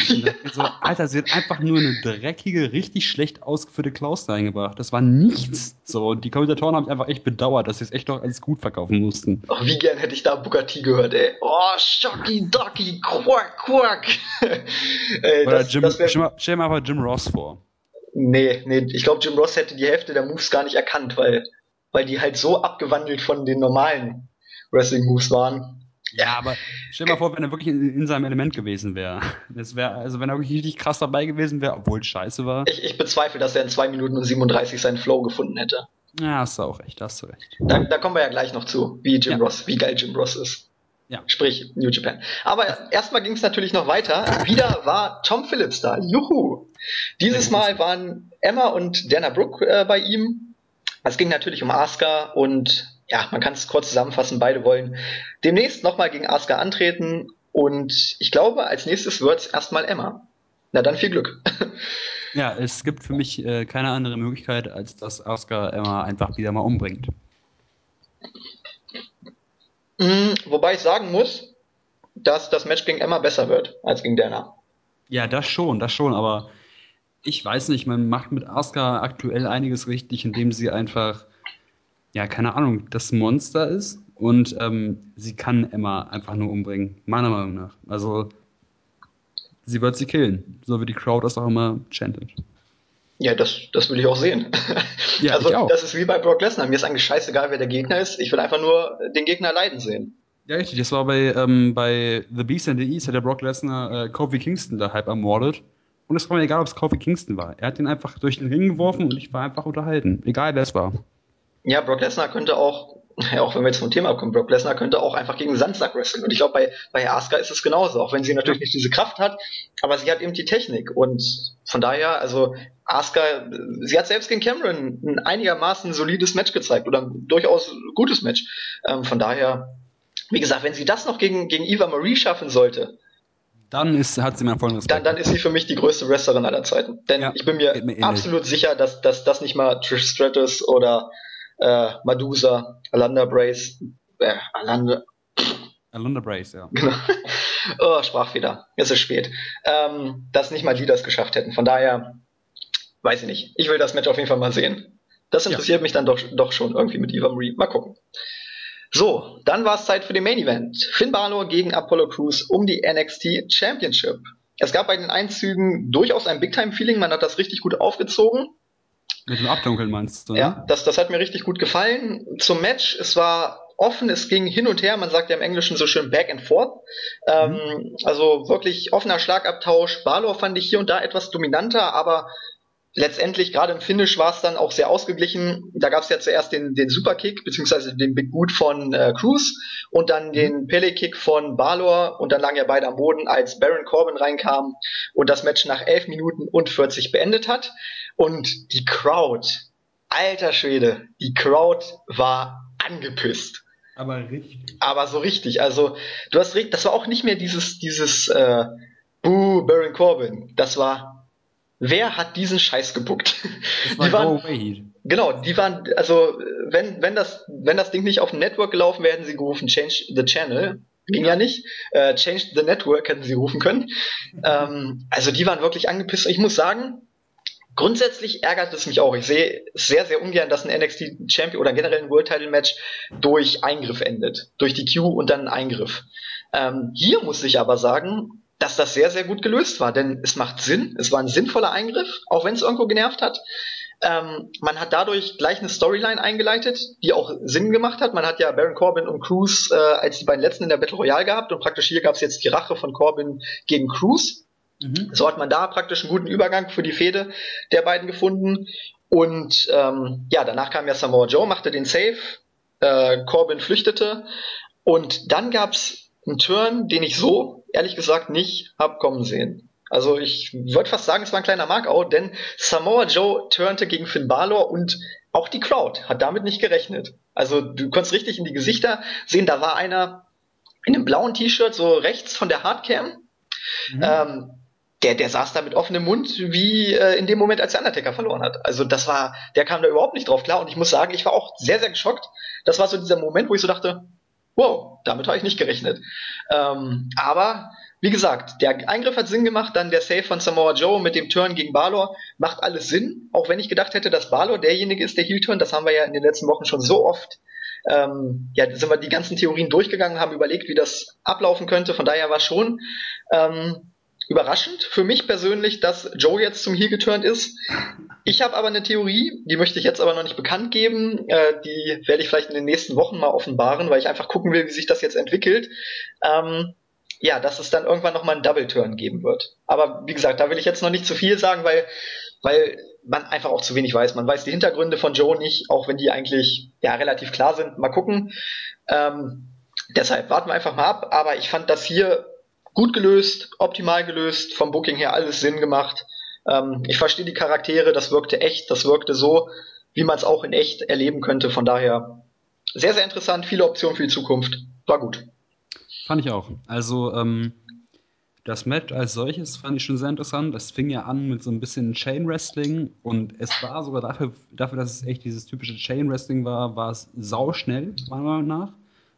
So, Alter, sie hat einfach nur eine dreckige, richtig schlecht ausgeführte Klaus reingebracht. Das war nichts. So, und die Kommentatoren haben einfach echt bedauert, dass sie es echt noch als gut verkaufen mussten. Oh, wie gern hätte ich da Bugatti gehört, ey. Oh, Shocky Docky, Quack, Quack. ey, Oder das, Jim, das stell, mal, stell mal Jim Ross vor. Nee, nee, ich glaube, Jim Ross hätte die Hälfte der Moves gar nicht erkannt, weil, weil die halt so abgewandelt von den normalen Wrestling-Moves waren. Ja, aber stell dir mal vor, wenn er wirklich in, in seinem Element gewesen wäre. Das wäre, also wenn er wirklich richtig krass dabei gewesen wäre, obwohl es scheiße war. Ich, ich bezweifle, dass er in 2 Minuten und 37 seinen Flow gefunden hätte. Ja, hast du auch recht, hast du recht. Da, da kommen wir ja gleich noch zu, wie Jim ja. Ross, wie geil Jim Ross ist. Ja. Sprich, New Japan. Aber erstmal ging es natürlich noch weiter. Wieder war Tom Phillips da. Juhu! Dieses Mal waren Emma und Dana Brooke äh, bei ihm. Es ging natürlich um Asuka und ja, man kann es kurz zusammenfassen, beide wollen demnächst nochmal gegen Asuka antreten und ich glaube, als nächstes wird es erstmal Emma. Na dann viel Glück. Ja, es gibt für mich äh, keine andere Möglichkeit, als dass Asuka Emma einfach wieder mal umbringt. Mhm, wobei ich sagen muss, dass das Match gegen Emma besser wird als gegen Dana. Ja, das schon, das schon, aber ich weiß nicht, man macht mit Asuka aktuell einiges richtig, indem sie einfach, ja, keine Ahnung, das Monster ist und ähm, sie kann Emma einfach nur umbringen, meiner Meinung nach. Also, sie wird sie killen, so wie die Crowd das auch immer chantet. Ja, das, das will ich auch sehen. Ja, also, das ist wie bei Brock Lesnar. Mir ist eigentlich scheißegal, wer der Gegner ist. Ich will einfach nur den Gegner leiden sehen. Ja, richtig. Das war bei, ähm, bei The Beast and the East, hat der Brock Lesnar äh, Kofi Kingston da halb ermordet. Und es war mir egal, ob es Kofi Kingston war. Er hat ihn einfach durch den Ring geworfen und ich war einfach unterhalten. Egal, wer es war. Ja, Brock Lesnar könnte auch, ja, auch wenn wir jetzt vom Thema kommen, Brock Lesnar könnte auch einfach gegen Sandsack wresteln. Und ich glaube, bei, bei Asuka ist es genauso, auch wenn sie natürlich nicht diese Kraft hat, aber sie hat eben die Technik. Und von daher, also Asuka, sie hat selbst gegen Cameron ein einigermaßen solides Match gezeigt oder ein durchaus gutes Match. Ähm, von daher, wie gesagt, wenn sie das noch gegen, gegen Eva Marie schaffen sollte, dann ist, hat sie meinen vollen Respekt. Dann, dann ist sie für mich die größte Wrestlerin aller Zeiten. Denn ja, ich bin mir, mir absolut sicher, dass, dass das nicht mal Trish Stratus oder äh, Medusa, Alanda Brace, äh, Alanda, Alunda Brace, ja. Genau. oh, Sprachfehler. Es ist spät. Ähm, dass nicht mal die das geschafft hätten. Von daher, weiß ich nicht. Ich will das Match auf jeden Fall mal sehen. Das interessiert ja. mich dann doch, doch schon irgendwie mit Eva Marie. Mal gucken. So, dann war es Zeit für den Main Event. Finn Balor gegen Apollo Crews um die NXT Championship. Es gab bei den Einzügen durchaus ein Big-Time-Feeling. Man hat das richtig gut aufgezogen. Mit dem Abdunkeln meinst du? Ne? Ja, das, das hat mir richtig gut gefallen. Zum Match, es war offen, es ging hin und her, man sagt ja im Englischen so schön back and forth. Ähm, mhm. Also wirklich offener Schlagabtausch. Balor fand ich hier und da etwas dominanter, aber letztendlich gerade im Finish war es dann auch sehr ausgeglichen. Da gab es ja zuerst den, den Superkick, beziehungsweise den Big Boot von äh, Cruz und dann mhm. den Pele-Kick von Balor und dann lagen ja beide am Boden, als Baron Corbin reinkam und das Match nach 11 Minuten und 40 beendet hat. Und die Crowd, alter Schwede, die Crowd war angepisst. Aber richtig. Aber so richtig. Also, du hast recht, das war auch nicht mehr dieses, dieses äh, Boo, Baron Corbin. Das war, wer hat diesen Scheiß gebuckt? War die waren, Genau, die waren, also wenn, wenn, das, wenn das Ding nicht auf dem Network gelaufen wäre, hätten sie gerufen, Change the Channel. Ging ja nicht. Äh, change the Network hätten sie rufen können. ähm, also die waren wirklich angepisst. Ich muss sagen, Grundsätzlich ärgert es mich auch. Ich sehe sehr, sehr ungern, dass ein NXT Champion oder generell ein World Title Match durch Eingriff endet. Durch die Q und dann Eingriff. Ähm, hier muss ich aber sagen, dass das sehr, sehr gut gelöst war, denn es macht Sinn. Es war ein sinnvoller Eingriff, auch wenn es irgendwo genervt hat. Ähm, man hat dadurch gleich eine Storyline eingeleitet, die auch Sinn gemacht hat. Man hat ja Baron Corbin und Cruz äh, als die beiden letzten in der Battle Royale gehabt und praktisch hier gab es jetzt die Rache von Corbin gegen Cruz. Mhm. So hat man da praktisch einen guten Übergang für die Fehde der beiden gefunden. Und ähm, ja, danach kam ja Samoa Joe, machte den Save, äh, Corbin flüchtete und dann gab's einen Turn, den ich so ehrlich gesagt nicht hab kommen sehen. Also ich würde fast sagen, es war ein kleiner Markout, denn Samoa Joe turnte gegen Finn Balor und auch die Crowd hat damit nicht gerechnet. Also du konntest richtig in die Gesichter sehen, da war einer in einem blauen T-Shirt so rechts von der Hardcam. Mhm. Ähm, der, der saß da mit offenem Mund, wie äh, in dem Moment, als der Undertaker verloren hat. Also das war, der kam da überhaupt nicht drauf klar und ich muss sagen, ich war auch sehr, sehr geschockt. Das war so dieser Moment, wo ich so dachte, wow, damit habe ich nicht gerechnet. Ähm, aber wie gesagt, der Eingriff hat Sinn gemacht, dann der Save von Samoa Joe mit dem Turn gegen Balor macht alles Sinn, auch wenn ich gedacht hätte, dass Balor derjenige ist, der Heel-Turn, das haben wir ja in den letzten Wochen schon so oft ähm, ja, sind wir die ganzen Theorien durchgegangen, haben überlegt, wie das ablaufen könnte. Von daher war schon ähm, überraschend für mich persönlich, dass Joe jetzt zum Heel geturnt ist. Ich habe aber eine Theorie, die möchte ich jetzt aber noch nicht bekannt geben. Äh, die werde ich vielleicht in den nächsten Wochen mal offenbaren, weil ich einfach gucken will, wie sich das jetzt entwickelt. Ähm, ja, dass es dann irgendwann nochmal einen Double Turn geben wird. Aber wie gesagt, da will ich jetzt noch nicht zu viel sagen, weil, weil man einfach auch zu wenig weiß. Man weiß die Hintergründe von Joe nicht, auch wenn die eigentlich ja relativ klar sind. Mal gucken. Ähm, deshalb warten wir einfach mal ab. Aber ich fand das hier gut gelöst, optimal gelöst, vom Booking her alles Sinn gemacht. Ähm, ich verstehe die Charaktere, das wirkte echt, das wirkte so, wie man es auch in echt erleben könnte. Von daher sehr, sehr interessant, viele Optionen für die Zukunft. War gut. Fand ich auch. Also ähm, das Match als solches fand ich schon sehr interessant. Das fing ja an mit so ein bisschen Chain Wrestling und es war sogar dafür, dafür dass es echt dieses typische Chain Wrestling war, war es sauschnell, meiner Meinung nach.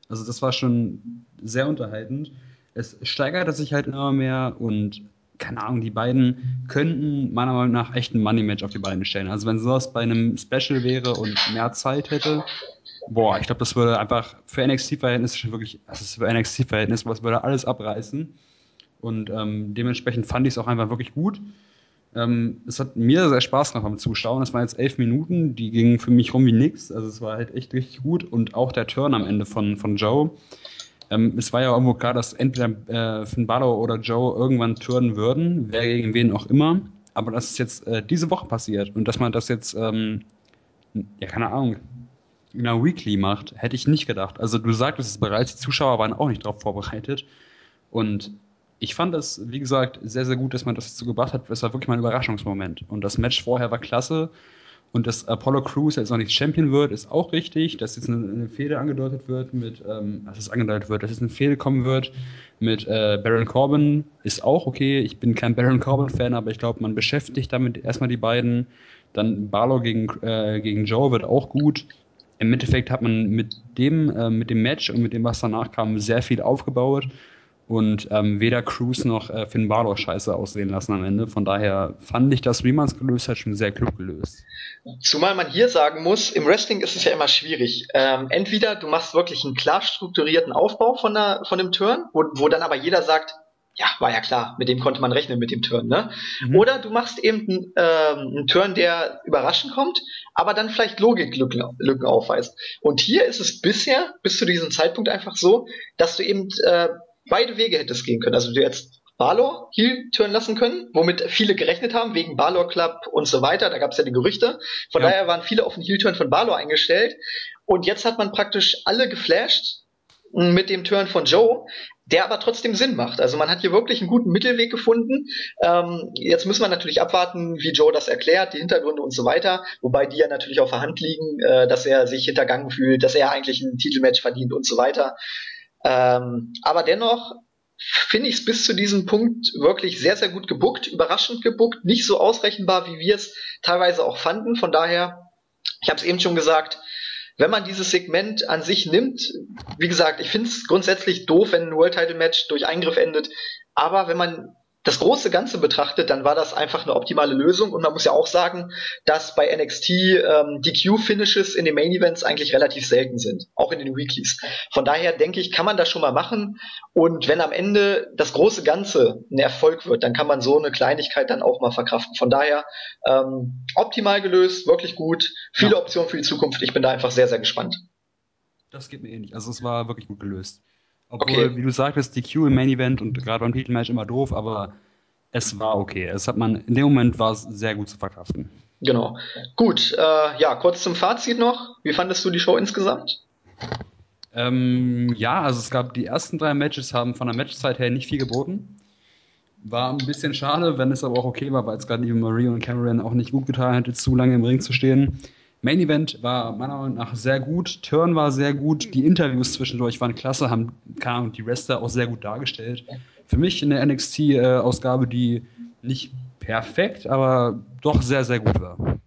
Also das war schon sehr unterhaltend es steigerte sich halt immer mehr und keine Ahnung, die beiden könnten meiner Meinung nach echt ein Money-Match auf die Beine stellen. Also wenn sowas bei einem Special wäre und mehr Zeit hätte, boah, ich glaube, das würde einfach für NXT-Verhältnisse schon wirklich, das ist für NXT-Verhältnisse, was würde alles abreißen. Und ähm, dementsprechend fand ich es auch einfach wirklich gut. Ähm, es hat mir sehr Spaß gemacht beim Zuschauen. Es waren jetzt elf Minuten, die gingen für mich rum wie nix. Also es war halt echt richtig gut. Und auch der Turn am Ende von, von Joe Ähm, es war ja irgendwo klar, dass entweder äh, Finn Balor oder Joe irgendwann turnen würden, wer gegen wen auch immer. Aber dass es jetzt äh, diese Woche passiert und dass man das jetzt, ähm, ja, keine Ahnung, in einer Weekly macht, hätte ich nicht gedacht. Also du sagtest es bereits, die Zuschauer waren auch nicht darauf vorbereitet. Und ich fand es, wie gesagt, sehr, sehr gut, dass man das dazu gebracht hat. Es war wirklich mal ein Überraschungsmoment. Und das Match vorher war klasse. Und dass Apollo Crews jetzt noch nicht Champion wird, ist auch richtig. Dass jetzt eine, eine Fehde angedeutet wird mit, ähm, dass es angedeutet wird, dass jetzt eine Fehde kommen wird mit äh, Baron Corbin, ist auch okay. Ich bin kein Baron Corbin-Fan, aber ich glaube, man beschäftigt damit erstmal die beiden. Dann Barlow gegen, äh, gegen Joe wird auch gut. Im Endeffekt hat man mit dem, äh, mit dem Match und mit dem, was danach kam, sehr viel aufgebaut und ähm, weder Cruz noch äh, Finn Balor scheiße aussehen lassen am Ende. Von daher fand ich das, wie man es gelöst hat, schon sehr klug gelöst. Zumal man hier sagen muss, im Wrestling ist es ja immer schwierig. Ähm, entweder du machst wirklich einen klar strukturierten Aufbau von, der, von dem Turn, wo, wo dann aber jeder sagt, ja, war ja klar, mit dem konnte man rechnen, mit dem Turn, ne? Mhm. Oder du machst eben ähm, einen Turn, der überraschend kommt, aber dann vielleicht Logiklücken Lücken aufweist. Und hier ist es bisher, bis zu diesem Zeitpunkt einfach so, dass du eben äh, beide Wege hättest gehen können. Also du jetzt Balor Heel turn lassen können, womit viele gerechnet haben, wegen Balor Club und so weiter. Da gab es ja die Gerüchte. Von ja. daher waren viele auf den Heel Turn von Balor eingestellt. Und jetzt hat man praktisch alle geflasht mit dem Turn von Joe, der aber trotzdem Sinn macht. Also man hat hier wirklich einen guten Mittelweg gefunden. Ähm, jetzt müssen wir natürlich abwarten, wie Joe das erklärt, die Hintergründe und so weiter, wobei die ja natürlich auf der Hand liegen, äh, dass er sich hintergangen fühlt, dass er eigentlich ein Titelmatch verdient und so weiter. Ähm, aber dennoch finde ich es bis zu diesem Punkt wirklich sehr, sehr gut gebuckt, überraschend gebuckt, nicht so ausrechenbar, wie wir es teilweise auch fanden. Von daher, ich habe es eben schon gesagt, wenn man dieses Segment an sich nimmt, wie gesagt, ich finde es grundsätzlich doof, wenn ein World Title Match durch Eingriff endet, aber wenn man das große Ganze betrachtet, dann war das einfach eine optimale Lösung. Und man muss ja auch sagen, dass bei NXT ähm, DQ-Finishes in den Main Events eigentlich relativ selten sind, auch in den Weeklies. Von daher denke ich, kann man das schon mal machen. Und wenn am Ende das große Ganze ein Erfolg wird, dann kann man so eine Kleinigkeit dann auch mal verkraften. Von daher ähm, optimal gelöst, wirklich gut, viele ja. Optionen für die Zukunft. Ich bin da einfach sehr, sehr gespannt. Das geht mir ähnlich. Also es war wirklich gut gelöst. Obwohl, okay. wie du sagtest, die Q im Main Event und gerade beim Titelmatch immer doof, aber es war okay. Es hat man, in dem Moment war es sehr gut zu verkraften. Genau. Gut, äh, ja, kurz zum Fazit noch. Wie fandest du die Show insgesamt? Ähm, ja, also es gab die ersten drei Matches, haben von der Matchzeit her nicht viel geboten. War ein bisschen schade, wenn es aber auch okay war, weil es gerade Eva Marie und Cameron auch nicht gut getan hätte, zu lange im Ring zu stehen. Main Event war meiner Meinung nach sehr gut, Turn war sehr gut, die Interviews zwischendurch waren klasse, haben kam die Wrestler auch sehr gut dargestellt. Für mich eine NXT-Ausgabe, die nicht perfekt, aber doch sehr, sehr gut war.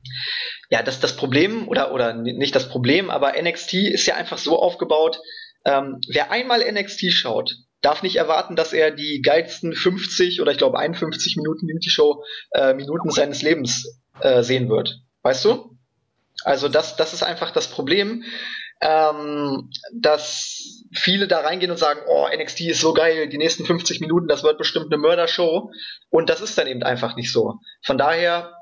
Ja, das das Problem, oder, oder nicht das Problem, aber NXT ist ja einfach so aufgebaut, ähm, wer einmal NXT schaut, darf nicht erwarten, dass er die geilsten 50 oder ich glaube 51 Minuten die Show äh, Minuten seines Lebens äh, sehen wird. Weißt du? Also das, das ist einfach das Problem, ähm, dass viele da reingehen und sagen, oh, NXT ist so geil, die nächsten 50 Minuten, das wird bestimmt eine Mördershow. Und das ist dann eben einfach nicht so. Von daher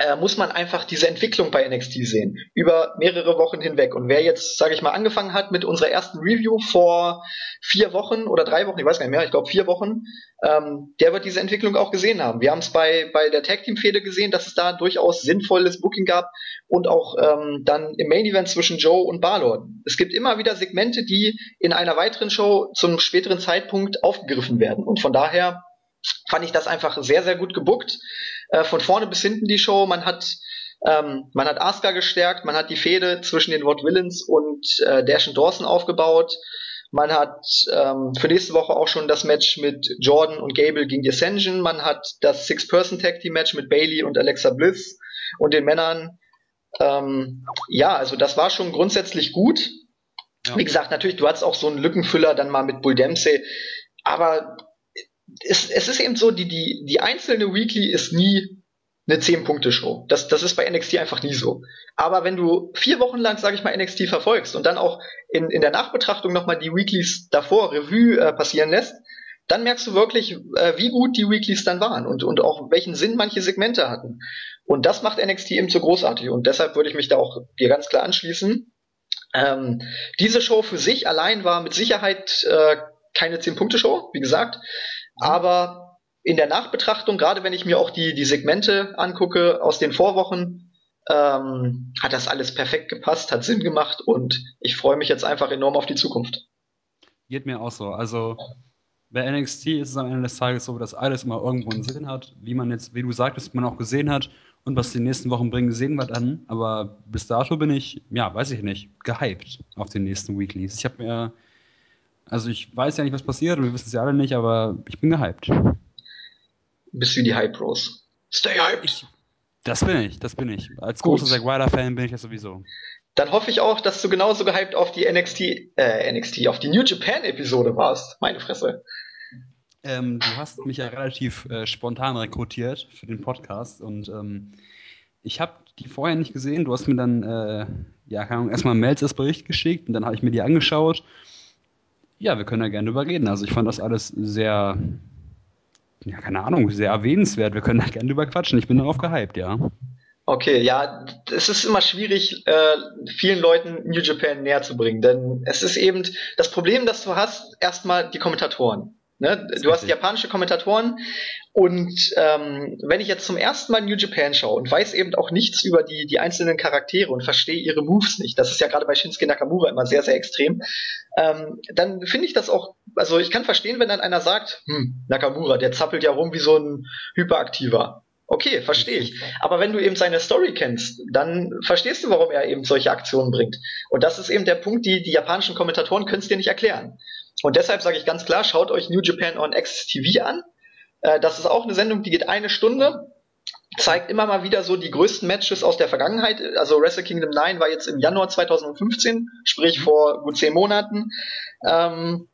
äh, muss man einfach diese Entwicklung bei NXT sehen, über mehrere Wochen hinweg. Und wer jetzt, sage ich mal, angefangen hat mit unserer ersten Review vor vier Wochen oder drei Wochen, ich weiß gar nicht mehr, ich glaube vier Wochen, ähm, der wird diese Entwicklung auch gesehen haben. Wir haben es bei, bei der Tag Team Fehde gesehen, dass es da durchaus sinnvolles Booking gab und auch ähm, dann im Main Event zwischen Joe und Balor. Es gibt immer wieder Segmente, die in einer weiteren Show zum späteren Zeitpunkt aufgegriffen werden. Und von daher fand ich das einfach sehr, sehr gut gebuckt. Äh, von vorne bis hinten die Show. Man hat ähm, man hat Asuka gestärkt, man hat die Fehde zwischen den Ward Villains und äh, Dash und Dawson aufgebaut. Man hat ähm, für nächste Woche auch schon das Match mit Jordan und Gable gegen die Ascension. Man hat das Six-Person-Tag-Team-Match mit Bailey und Alexa Bliss und den Männern. Ähm, ja, also das war schon grundsätzlich gut. Ja. Wie gesagt, natürlich, du hattest auch so einen Lückenfüller dann mal mit Bull Dempsey. Aber es, es ist eben so, die, die, die einzelne Weekly ist nie eine 10-Punkte-Show. Das, das ist bei NXT einfach nie so. Aber wenn du vier Wochen lang, sage ich mal, NXT verfolgst und dann auch in, in der Nachbetrachtung nochmal die Weeklies davor Revue äh, passieren lässt, dann merkst du wirklich, äh, wie gut die Weeklies dann waren und, und auch welchen Sinn manche Segmente hatten. Und das macht NXT eben so großartig. Und deshalb würde ich mich da auch dir ganz klar anschließen. Ähm, diese Show für sich allein war mit Sicherheit äh, keine 10-Punkte-Show, wie gesagt. Aber in der Nachbetrachtung, gerade wenn ich mir auch die, die Segmente angucke aus den Vorwochen, ähm, hat das alles perfekt gepasst, hat Sinn gemacht und ich freue mich jetzt einfach enorm auf die Zukunft. Geht mir auch so. Also bei NXT ist es am Ende des Tages so, dass alles immer irgendwo einen Sinn hat, wie man jetzt, wie du sagtest, man auch gesehen hat und was die nächsten Wochen bringen, sehen wir dann. Aber bis dato bin ich, ja, weiß ich nicht, gehypt auf den nächsten Weeklies. Ich habe mir, also ich weiß ja nicht, was passiert und wir wissen es ja alle nicht, aber ich bin gehypt. Bist wie die Hype Bros. Stay hyped. Ich, das bin ich, das bin ich. Als Gut. großer Zack Ryder-Fan bin ich das sowieso. Dann hoffe ich auch, dass du genauso gehypt auf die NXT, äh, NXT, auf die New Japan-Episode warst. Meine Fresse. Ähm, du hast mich ja relativ äh, spontan rekrutiert für den Podcast und ähm, ich habe die vorher nicht gesehen. Du hast mir dann, äh, ja, keine Ahnung, erstmal Mails als Bericht geschickt und dann habe ich mir die angeschaut. Ja, wir können da gerne drüber reden. Also ich fand das alles sehr, ja, keine Ahnung, sehr erwähnenswert. Wir können da gerne drüber quatschen. Ich bin darauf gehypt, ja. Okay, ja, es ist immer schwierig, äh, vielen Leuten New Japan näher zu bringen, denn es ist eben das Problem, das du hast, erstmal die Kommentatoren. Ne? Du hast japanische Kommentatoren und ähm, wenn ich jetzt zum ersten Mal New Japan schaue und weiß eben auch nichts über die, die einzelnen Charaktere und verstehe ihre Moves nicht, das ist ja gerade bei Shinsuke Nakamura immer sehr, sehr extrem, ähm, dann finde ich das auch, also ich kann verstehen, wenn dann einer sagt, hm, Nakamura, der zappelt ja rum wie so ein Hyperaktiver. Okay, verstehe ich. Aber wenn du eben seine Story kennst, dann verstehst du, warum er eben solche Aktionen bringt. Und das ist eben der Punkt, die, die japanischen Kommentatoren können es dir nicht erklären. Und deshalb sage ich ganz klar, schaut euch New Japan on Access TV an. Äh, das ist auch eine Sendung, die geht eine Stunde, zeigt immer mal wieder so die größten Matches aus der Vergangenheit. Also Wrestle Kingdom 9 war jetzt im Januar 2015, sprich vor gut zehn Monaten. Ähm,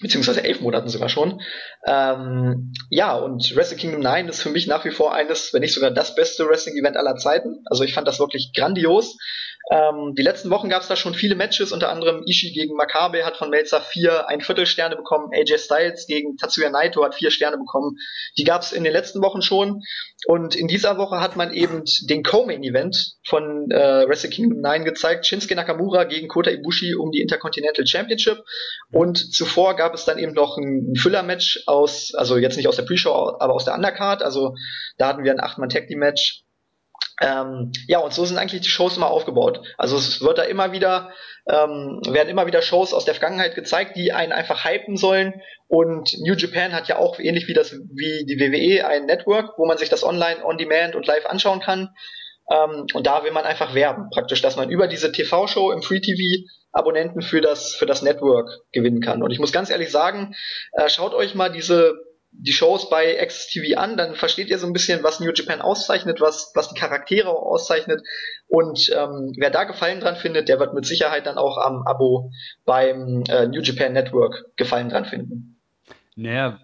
beziehungsweise elf Monaten sogar schon. Ähm, ja, und Wrestle Kingdom 9 ist für mich nach wie vor eines, wenn nicht sogar das beste Wrestling-Event aller Zeiten. Also ich fand das wirklich grandios. Ähm, die letzten Wochen gab es da schon viele Matches, unter anderem Ishii gegen Makabe hat von Melzer vier ein Viertel Sterne bekommen, AJ Styles gegen Tatsuya Naito hat vier Sterne bekommen. Die gab es in den letzten Wochen schon. Und in dieser Woche hat man eben den Co-Main-Event von äh, Wrestle Kingdom 9 gezeigt, Shinsuke Nakamura gegen Kota Ibushi um die Intercontinental Championship. Und zuvor gab es dann eben noch ein Füller-Match aus, also jetzt nicht aus der Pre-Show, aber aus der Undercard. Also da hatten wir ein Acht-Mann-Tag-Team-Match ähm, ja, und so sind eigentlich die Shows immer aufgebaut. Also es wird da immer wieder, ähm, werden immer wieder Shows aus der Vergangenheit gezeigt, die einen einfach hypen sollen. Und New Japan hat ja auch ähnlich wie das, wie die WWE ein Network, wo man sich das online, on demand und live anschauen kann. Ähm, und da will man einfach werben, praktisch, dass man über diese TV-Show im Free TV Abonnenten für das, für das Network gewinnen kann. Und ich muss ganz ehrlich sagen, äh, schaut euch mal diese die Shows bei Access TV an, dann versteht ihr so ein bisschen, was New Japan auszeichnet, was, was die Charaktere auszeichnet. Und ähm, wer da Gefallen dran findet, der wird mit Sicherheit dann auch am Abo beim äh, New Japan Network Gefallen dran finden. Naja,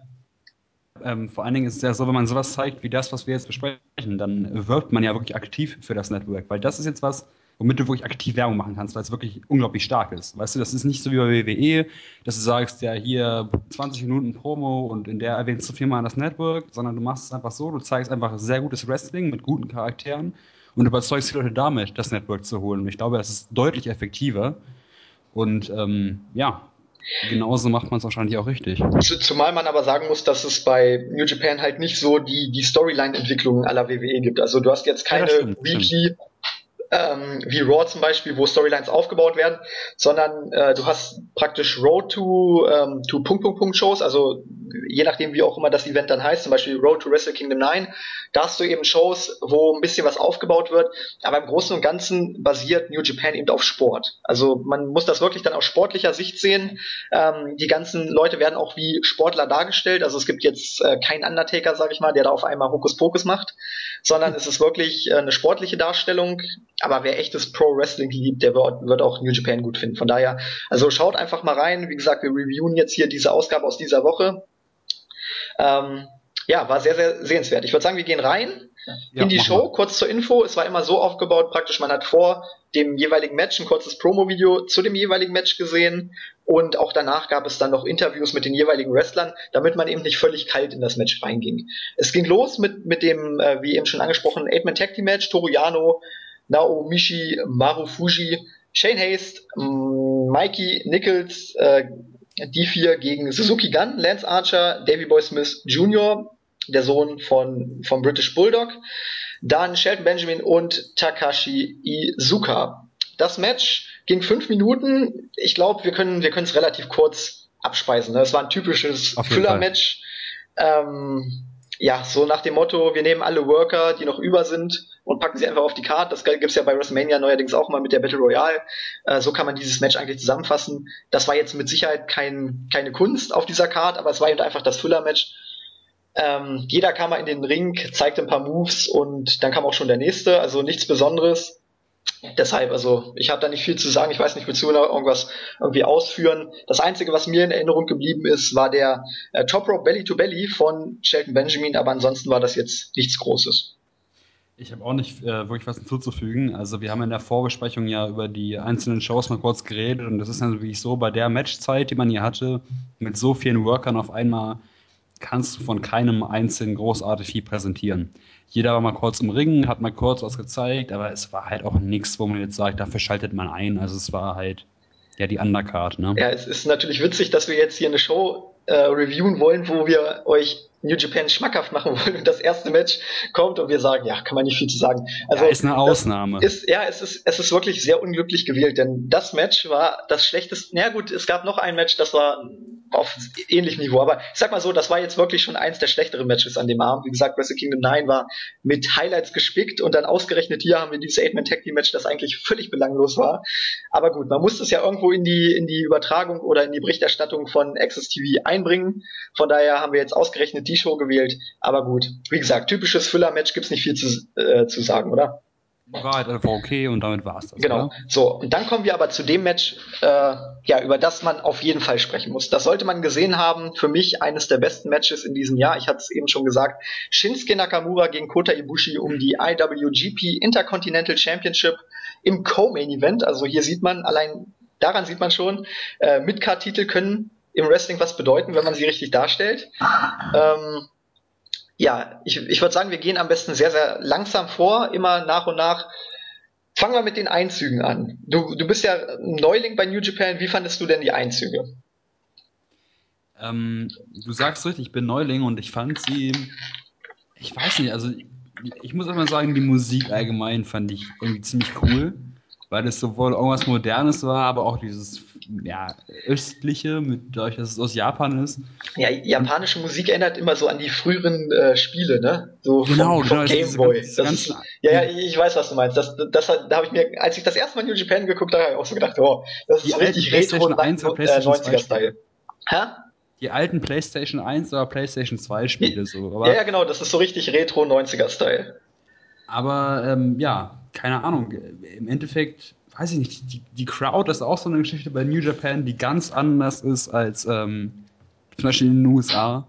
ähm, vor allen Dingen ist es ja so, wenn man sowas zeigt wie das, was wir jetzt besprechen, dann wirbt man ja wirklich aktiv für das Network, weil das ist jetzt was, womit du wirklich aktiv Werbung machen kannst, weil es wirklich unglaublich stark ist. Weißt du, das ist nicht so wie bei WWE, dass du sagst, ja, hier 20 Minuten Promo und in der erwähnst du viermal das Network, sondern du machst es einfach so, du zeigst einfach sehr gutes Wrestling mit guten Charakteren und überzeugst die Leute damit, das Network zu holen. Und ich glaube, das ist deutlich effektiver. Und ähm, ja, Genauso macht man es wahrscheinlich auch richtig. Zumal man aber sagen muss, dass es bei New Japan halt nicht so die, die Storyline-Entwicklungen aller WWE gibt. Also du hast jetzt keine ja, stimmt, Weekly stimmt ähm, wie Raw zum Beispiel, wo Storylines aufgebaut werden, sondern äh, du hast praktisch Road to, ähm, to Punkt, Punkt, Punkt Shows, also je nachdem, wie auch immer das Event dann heißt, zum Beispiel Road to Wrestle Kingdom 9, da hast du eben Shows, wo ein bisschen was aufgebaut wird, aber im Großen und Ganzen basiert New Japan eben auf Sport. Also man muss das wirklich dann aus sportlicher Sicht sehen. Ähm, die ganzen Leute werden auch wie Sportler dargestellt, also es gibt jetzt äh, keinen Undertaker, sag ich mal, der da auf einmal Hokuspokus macht, sondern es ist wirklich äh, eine sportliche Darstellung, aber wer echtes Pro Wrestling liebt, der wird, wird auch New Japan gut finden. Von daher, also schaut einfach mal rein. Wie gesagt, wir reviewen jetzt hier diese Ausgabe aus dieser Woche. Ähm, ja, war sehr, sehr sehenswert. Ich würde sagen, wir gehen rein ja, in die Show. Wir. Kurz zur Info. Es war immer so aufgebaut, praktisch, man hat vor dem jeweiligen Match ein kurzes Promo-Video zu dem jeweiligen Match gesehen und auch danach gab es dann noch Interviews mit den jeweiligen Wrestlern, damit man eben nicht völlig kalt in das Match reinging. Es ging los mit, mit dem, äh, wie eben schon angesprochen, Eight-Man Tag Team Match, Toru Yano Naomichi Marufuji Shane Haste, Mikey Nichols, äh, die vier gegen Suzuki Gun, Lance Archer, Davy Boy Smith Jr., der Sohn von, vom British Bulldog, dann Shelton Benjamin und Takashi Izuka. Das Match ging fünf Minuten. Ich glaube, wir können wir können es relativ kurz abspeisen. Ne? Es war ein typisches Füller-Match. Ähm, ja, so nach dem Motto, wir nehmen alle Worker, die noch über sind und packen sie einfach auf die Karte. Das gibt's ja bei WrestleMania neuerdings auch mal mit der Battle Royale. Äh, so kann man dieses Match eigentlich zusammenfassen. Das war jetzt mit Sicherheit kein, keine Kunst auf dieser Karte, aber es war eben einfach das Füller-Match. Ähm, jeder kam mal in den Ring, zeigte ein paar Moves und dann kam auch schon der nächste. Also nichts Besonderes. Deshalb, also ich habe da nicht viel zu sagen. Ich weiß nicht, willst du noch irgendwas irgendwie ausführen? Das Einzige, was mir in Erinnerung geblieben ist, war der äh, Top Rope Belly to Belly von Shelton Benjamin, aber ansonsten war das jetzt nichts Großes. Ich habe auch nicht äh, wirklich was hinzuzufügen. Also wir haben in der Vorbesprechung ja über die einzelnen Shows mal kurz geredet und das ist natürlich so, bei der Matchzeit, die man hier hatte, mit so vielen Workern auf einmal, kannst du von keinem einzelnen großartig viel präsentieren. Jeder war mal kurz im Ring, hat mal kurz was gezeigt, aber es war halt auch nichts, wo man jetzt sagt, dafür schaltet man ein. Also es war halt ja die Undercard, ne? Ja, es ist natürlich witzig, dass wir jetzt hier eine Show äh, reviewen wollen, wo wir euch New Japan schmackhaft machen wollen und das erste Match kommt und wir sagen, ja, kann man nicht viel zu sagen. Also ja, ist eine Ausnahme. Ist, ja, es ist, es ist wirklich sehr unglücklich gewählt, denn das Match war das schlechteste. Na gut, es gab noch ein Match, das war auf ähnlichem Niveau, aber ich sag mal so, das war jetzt wirklich schon eins der schlechteren Matches an dem Abend. Wie gesagt, Wrestle Kingdom 9 war mit Highlights gespickt und dann ausgerechnet hier haben wir dieses Eight-Man Tag Team Match, das eigentlich völlig belanglos war. Aber gut, man muss es ja irgendwo in die, in die Übertragung oder in die Berichterstattung von Access TV einbringen. Von daher haben wir jetzt ausgerechnet die Show gewählt. Aber gut, wie gesagt, typisches Füller-Match gibt's nicht viel zu, äh, zu sagen, oder? War halt einfach okay und damit war's das. Genau. Oder? So, und dann kommen wir aber zu dem Match, äh, ja, über das man auf jeden Fall sprechen muss. Das sollte man gesehen haben. Für mich eines der besten Matches in diesem Jahr. Ich hatte es eben schon gesagt. Shinsuke Nakamura gegen Kota Ibushi um die IWGP Intercontinental Championship im Co-Main Event. Also hier sieht man allein daran sieht man schon, äh, Midcard-Titel können im Wrestling was bedeuten, wenn man sie richtig darstellt. Ähm, ja, ich, ich würde sagen, wir gehen am besten sehr, sehr langsam vor, immer nach und nach. Fangen wir mit den Einzügen an. Du, du bist ja Neuling bei New Japan. Wie fandest du denn die Einzüge? Ähm, du sagst richtig, ich bin Neuling und ich fand sie, ich weiß nicht, also ich muss immer sagen, die Musik allgemein fand ich irgendwie ziemlich cool weil es sowohl irgendwas Modernes war, aber auch dieses ja, östliche, mit dadurch, dass es aus Japan ist. Ja, japanische Musik erinnert immer so an die früheren äh, Spiele, ne? So genau, vom, vom genau, Gameboy. Ja, ja, ich weiß, was du meinst. Das, das, da habe ich mir, als ich das erste Mal New Japan geguckt habe, habe ich auch so gedacht, oh, das ist so richtig Retro 1 äh, 90er-Style. Hä? Die alten PlayStation 1 oder PlayStation 2 Spiele so. Ja, ja, genau, das ist so richtig Retro 90er-Style. Aber ähm, ja, keine Ahnung. Im Endeffekt, weiß ich nicht, die, die Crowd ist auch so eine Geschichte bei New Japan, die ganz anders ist als ähm, zum Beispiel in den USA.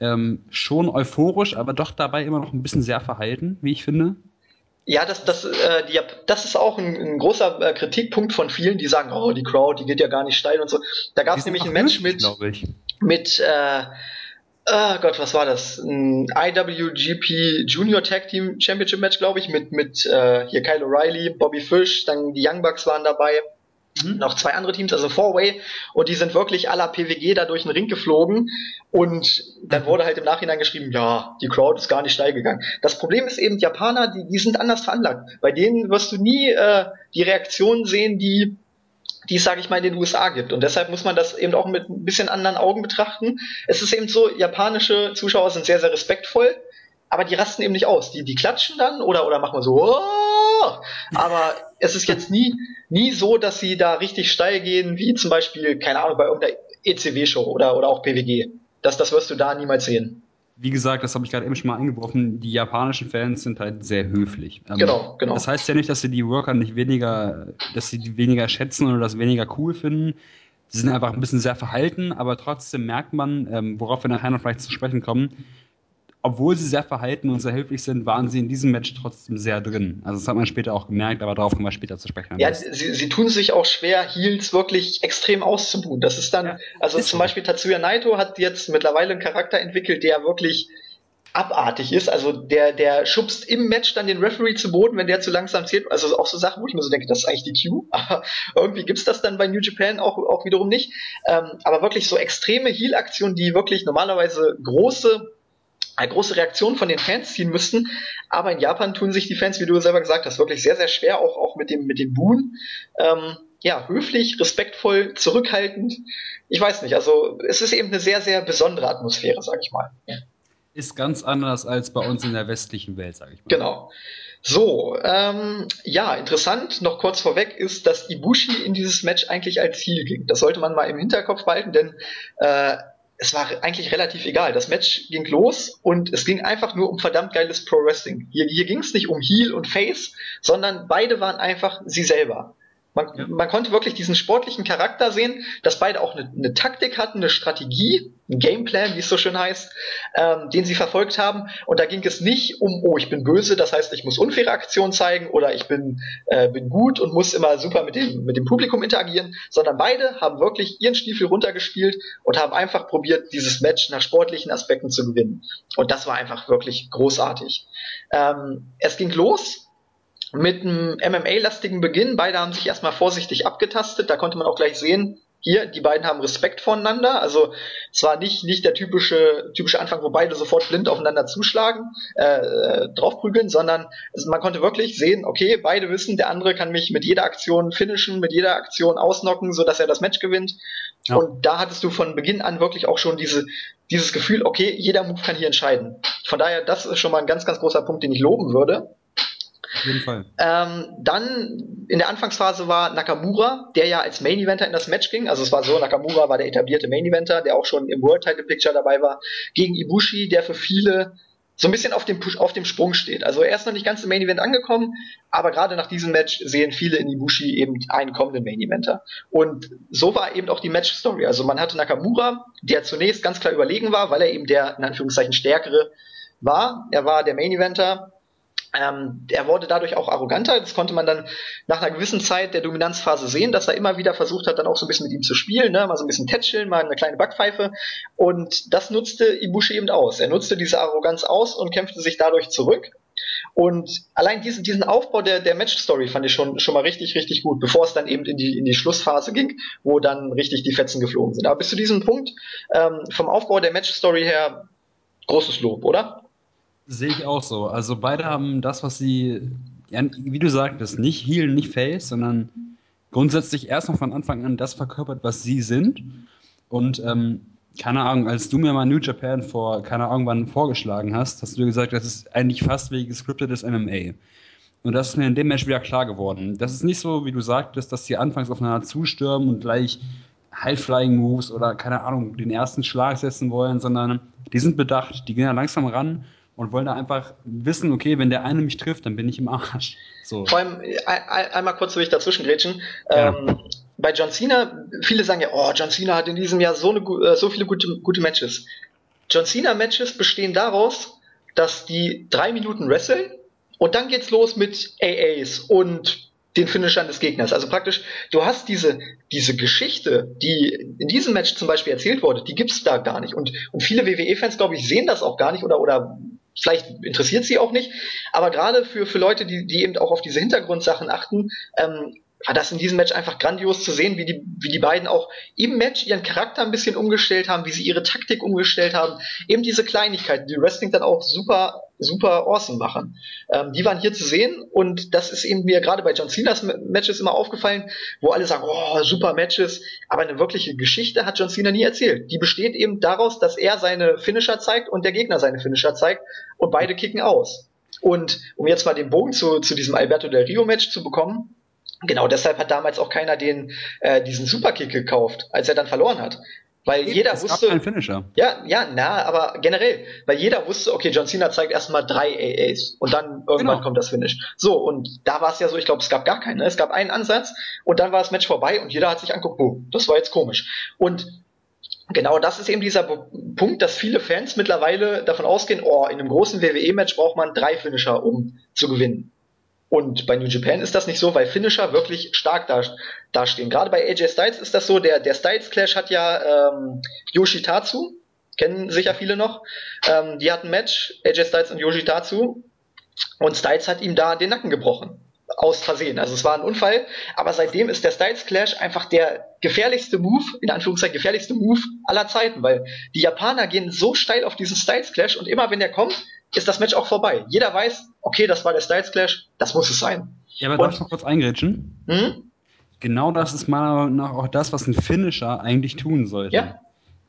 Ähm, schon euphorisch, aber doch dabei immer noch ein bisschen sehr verhalten, wie ich finde. Ja, das, das, äh, die, das ist auch ein, ein großer äh, Kritikpunkt von vielen, die sagen, oh, die Crowd, die geht ja gar nicht steil und so. Da gab es nämlich ein Match mit, mit äh, Ah Gott, was war das? Ein IWGP Junior Tag Team Championship Match, glaube ich, mit, mit äh, hier Kyle O'Reilly, Bobby Fish, dann die Young Bucks waren dabei. Mhm. Noch zwei andere Teams, also Four-Way, und die sind wirklich à la PWG da durch den Ring geflogen. Und dann wurde halt im Nachhinein geschrieben, ja, die Crowd ist gar nicht steil gegangen. Das Problem ist eben, Japaner, die, die sind anders veranlagt. Bei denen wirst du nie äh, die Reaktionen sehen, die die es, sage ich mal, in den USA gibt. Und deshalb muss man das eben auch mit ein bisschen anderen Augen betrachten. Es ist eben so, japanische Zuschauer sind sehr, sehr respektvoll, aber die rasten eben nicht aus. Die, die klatschen dann oder, oder machen wir so, oh! aber es ist jetzt nie, nie so, dass sie da richtig steil gehen, wie zum Beispiel, keine Ahnung, bei irgendeiner ECW-Show oder, oder auch PWG. Das, das wirst du da niemals sehen wie gesagt, das habe ich gerade eben schon mal eingebrochen, die japanischen Fans sind halt sehr höflich. Ähm, genau, genau. Das heißt ja nicht, dass sie die Worker nicht weniger, dass sie die weniger schätzen oder das weniger cool finden. Sie sind einfach ein bisschen sehr verhalten, aber trotzdem merkt man, ähm, worauf wir nachher noch vielleicht zu sprechen kommen, obwohl sie sehr verhalten und sehr höflich sind, waren sie in diesem Match trotzdem sehr drin. Also das hat man später auch gemerkt, aber darauf kommen wir später zu sprechen. Ja, sie, sie tun sich auch schwer, Heels wirklich extrem auszubuhen. Das ist dann, ja, also ist zum so. Beispiel Tatsuya Naito hat jetzt mittlerweile einen Charakter entwickelt, der wirklich abartig ist. Also der, der schubst im Match dann den Referee zu Boden, wenn der zu langsam zählt. Also auch so Sachen, wo ich mir so denke, das ist eigentlich die Q. Aber irgendwie gibt's das dann bei New Japan auch, auch wiederum nicht. Ähm, aber wirklich so extreme Heal-Aktionen, die wirklich normalerweise große eine große Reaktion von den Fans ziehen müssten. Aber in Japan tun sich die Fans, wie du selber gesagt hast, wirklich sehr, sehr schwer, auch, auch mit dem, mit dem Buhn. Ähm, ja, höflich, respektvoll, zurückhaltend. Ich weiß nicht, also es ist eben eine sehr, sehr besondere Atmosphäre, sag ich mal. Ist ganz anders als bei uns in der westlichen Welt, sag ich mal. Genau. So, ähm, ja, interessant, noch kurz vorweg ist, dass Ibushi in dieses Match eigentlich als Ziel ging. Das sollte man mal im Hinterkopf behalten, denn äh, es war eigentlich relativ egal. Das Match ging los und es ging einfach nur um verdammt geiles Pro Wrestling. Hier, hier ging es nicht um Heel und Face, sondern beide waren einfach sie selber. Man, ja. man konnte wirklich diesen sportlichen Charakter sehen, dass beide auch eine, eine Taktik hatten, eine Strategie, ein Gameplan, wie es so schön heißt, ähm, den sie verfolgt haben. Und da ging es nicht um, oh, ich bin böse, das heißt, ich muss unfaire Aktionen zeigen oder ich bin, äh, bin gut und muss immer super mit dem, mit dem Publikum interagieren, sondern beide haben wirklich ihren Stiefel runtergespielt und haben einfach probiert, dieses Match nach sportlichen Aspekten zu gewinnen. Und das war einfach wirklich großartig. Ähm, es ging los mit einem MMA-lastigen Beginn. Beide haben sich erstmal vorsichtig abgetastet. Da konnte man auch gleich sehen, hier, die beiden haben Respekt voneinander. Also es war nicht, nicht der typische, typische Anfang, wo beide sofort blind aufeinander zuschlagen, äh, draufprügeln, sondern also man konnte wirklich sehen, okay, beide wissen, der andere kann mich mit jeder Aktion finishen, mit jeder Aktion ausnocken, sodass er das Match gewinnt. Ja. Und da hattest du von Beginn an wirklich auch schon diese, dieses Gefühl, okay, jeder Move kann hier entscheiden. Von daher, das ist schon mal ein ganz, ganz großer Punkt, den ich loben würde. Auf jeden Fall. Ähm, dann in der Anfangsphase war Nakamura, der ja als Main Eventer in das Match ging. Also es war so, Nakamura war der etablierte Main Eventer, der auch schon im World Title Picture dabei war, gegen Ibushi, der für viele so ein bisschen auf dem, auf dem Sprung steht. Also er ist noch nicht ganz im Main Event angekommen, aber gerade nach diesem Match sehen viele in Ibushi eben einen kommenden Main Eventer. Und so war eben auch die Match Story. Also man hatte Nakamura, der zunächst ganz klar überlegen war, weil er eben der in Anführungszeichen stärkere war. Er war der Main Eventer, ähm, er wurde dadurch auch arroganter. Das konnte man dann nach einer gewissen Zeit der Dominanzphase sehen, dass er immer wieder versucht hat, dann auch so ein bisschen mit ihm zu spielen, ne? mal so ein bisschen tätscheln, mal eine kleine Backpfeife. Und das nutzte Ibushi eben aus. Er nutzte diese Arroganz aus und kämpfte sich dadurch zurück. Und allein diesen, diesen Aufbau der, der Match-Story fand ich schon, schon mal richtig, richtig gut, bevor es dann eben in die, in die Schlussphase ging, wo dann richtig die Fetzen geflogen sind. Aber bis zu diesem Punkt, ähm, vom Aufbau der Match-Story her, großes Lob, oder? Sehe ich auch so. Also beide haben das, was sie, ja, wie du sagtest, nicht Heal, nicht Face, sondern grundsätzlich erstmal von Anfang an das verkörpert, was sie sind. Und ähm, keine Ahnung, als du mir mal New Japan vor, keine Ahnung wann vorgeschlagen hast, hast du gesagt, das ist eigentlich fast wie gescriptetes MMA. Und das ist mir in dem Match wieder klar geworden. Das ist nicht so, wie du sagtest, dass sie anfangs aufeinander zustürmen und gleich High-Flying-Moves oder keine Ahnung, den ersten Schlag setzen wollen, sondern die sind bedacht, die gehen da langsam ran und wollen da einfach wissen, okay, wenn der eine mich trifft, dann bin ich im Arsch. So. Vor allem, äh, einmal kurz will ich dazwischen grätschen. Ja. Ähm, bei John Cena, viele sagen ja, oh, John Cena hat in diesem Jahr so, eine, äh, so viele gute, gute Matches. John Cena-Matches bestehen daraus, dass die drei Minuten wresteln und dann geht's los mit AAs und den Finishern des Gegners. Also praktisch, du hast diese, diese Geschichte, die in diesem Match zum Beispiel erzählt wurde, die gibt's da gar nicht. Und, und viele WWE-Fans, glaube ich, sehen das auch gar nicht oder, oder vielleicht interessiert sie auch nicht, aber gerade für, für Leute, die, die eben auch auf diese Hintergrundsachen achten, ähm, war das in diesem Match einfach grandios zu sehen, wie die, wie die beiden auch im Match ihren Charakter ein bisschen umgestellt haben, wie sie ihre Taktik umgestellt haben. Eben diese Kleinigkeiten, die Wrestling dann auch super, super awesome machen. Ähm, die waren hier zu sehen und das ist eben mir gerade bei John Cena's Matches immer aufgefallen, wo alle sagen, oh, super Matches, aber eine wirkliche Geschichte hat John Cena nie erzählt. Die besteht eben daraus, dass er seine Finisher zeigt und der Gegner seine Finisher zeigt und beide kicken aus. Und um jetzt mal den Bogen zu, zu diesem Alberto Del Rio Match zu bekommen, Genau deshalb hat damals auch keiner den äh, diesen Superkick gekauft, als er dann verloren hat. Weil Eben, jeder es wusste. Gab keinen Finisher. Ja, ja, na, aber generell, weil jeder wusste, okay, John Cena zeigt erstmal drei AAs und dann irgendwann genau. kommt das Finish. So, und da war es ja so, ich glaube, es gab gar keinen. Ne? Es gab einen Ansatz und dann war das Match vorbei und jeder hat sich angeguckt, oh, das war jetzt komisch. Und genau das ist eben dieser Punkt, dass viele Fans mittlerweile davon ausgehen, oh, in einem großen WWE-Match braucht man drei Finisher, um zu gewinnen. Und bei New Japan ist das nicht so, weil Finisher wirklich stark da, dastehen. Gerade bei AJ Styles ist das so, der, der Styles Clash hat ja ähm, Yoshitatsu kennen sicher viele noch. Ähm, die hatten ein Match, AJ Styles und Yoshitatsu. Und Styles hat ihm da den Nacken gebrochen. Aus Versehen. Also es war ein Unfall. Aber seitdem ist der Styles Clash einfach der gefährlichste Move, in Anführungszeichen gefährlichste Move aller Zeiten, weil die Japaner gehen so steil auf diesen Styles Clash und immer wenn der kommt, ist das Match auch vorbei. Jeder weiß, okay, das war der Styles Clash, das muss es sein. Ja, aber und, darf ich noch kurz eingrätschen? Hm? Genau das ist meiner Meinung nach auch das, was ein Finisher eigentlich tun sollte. Ja.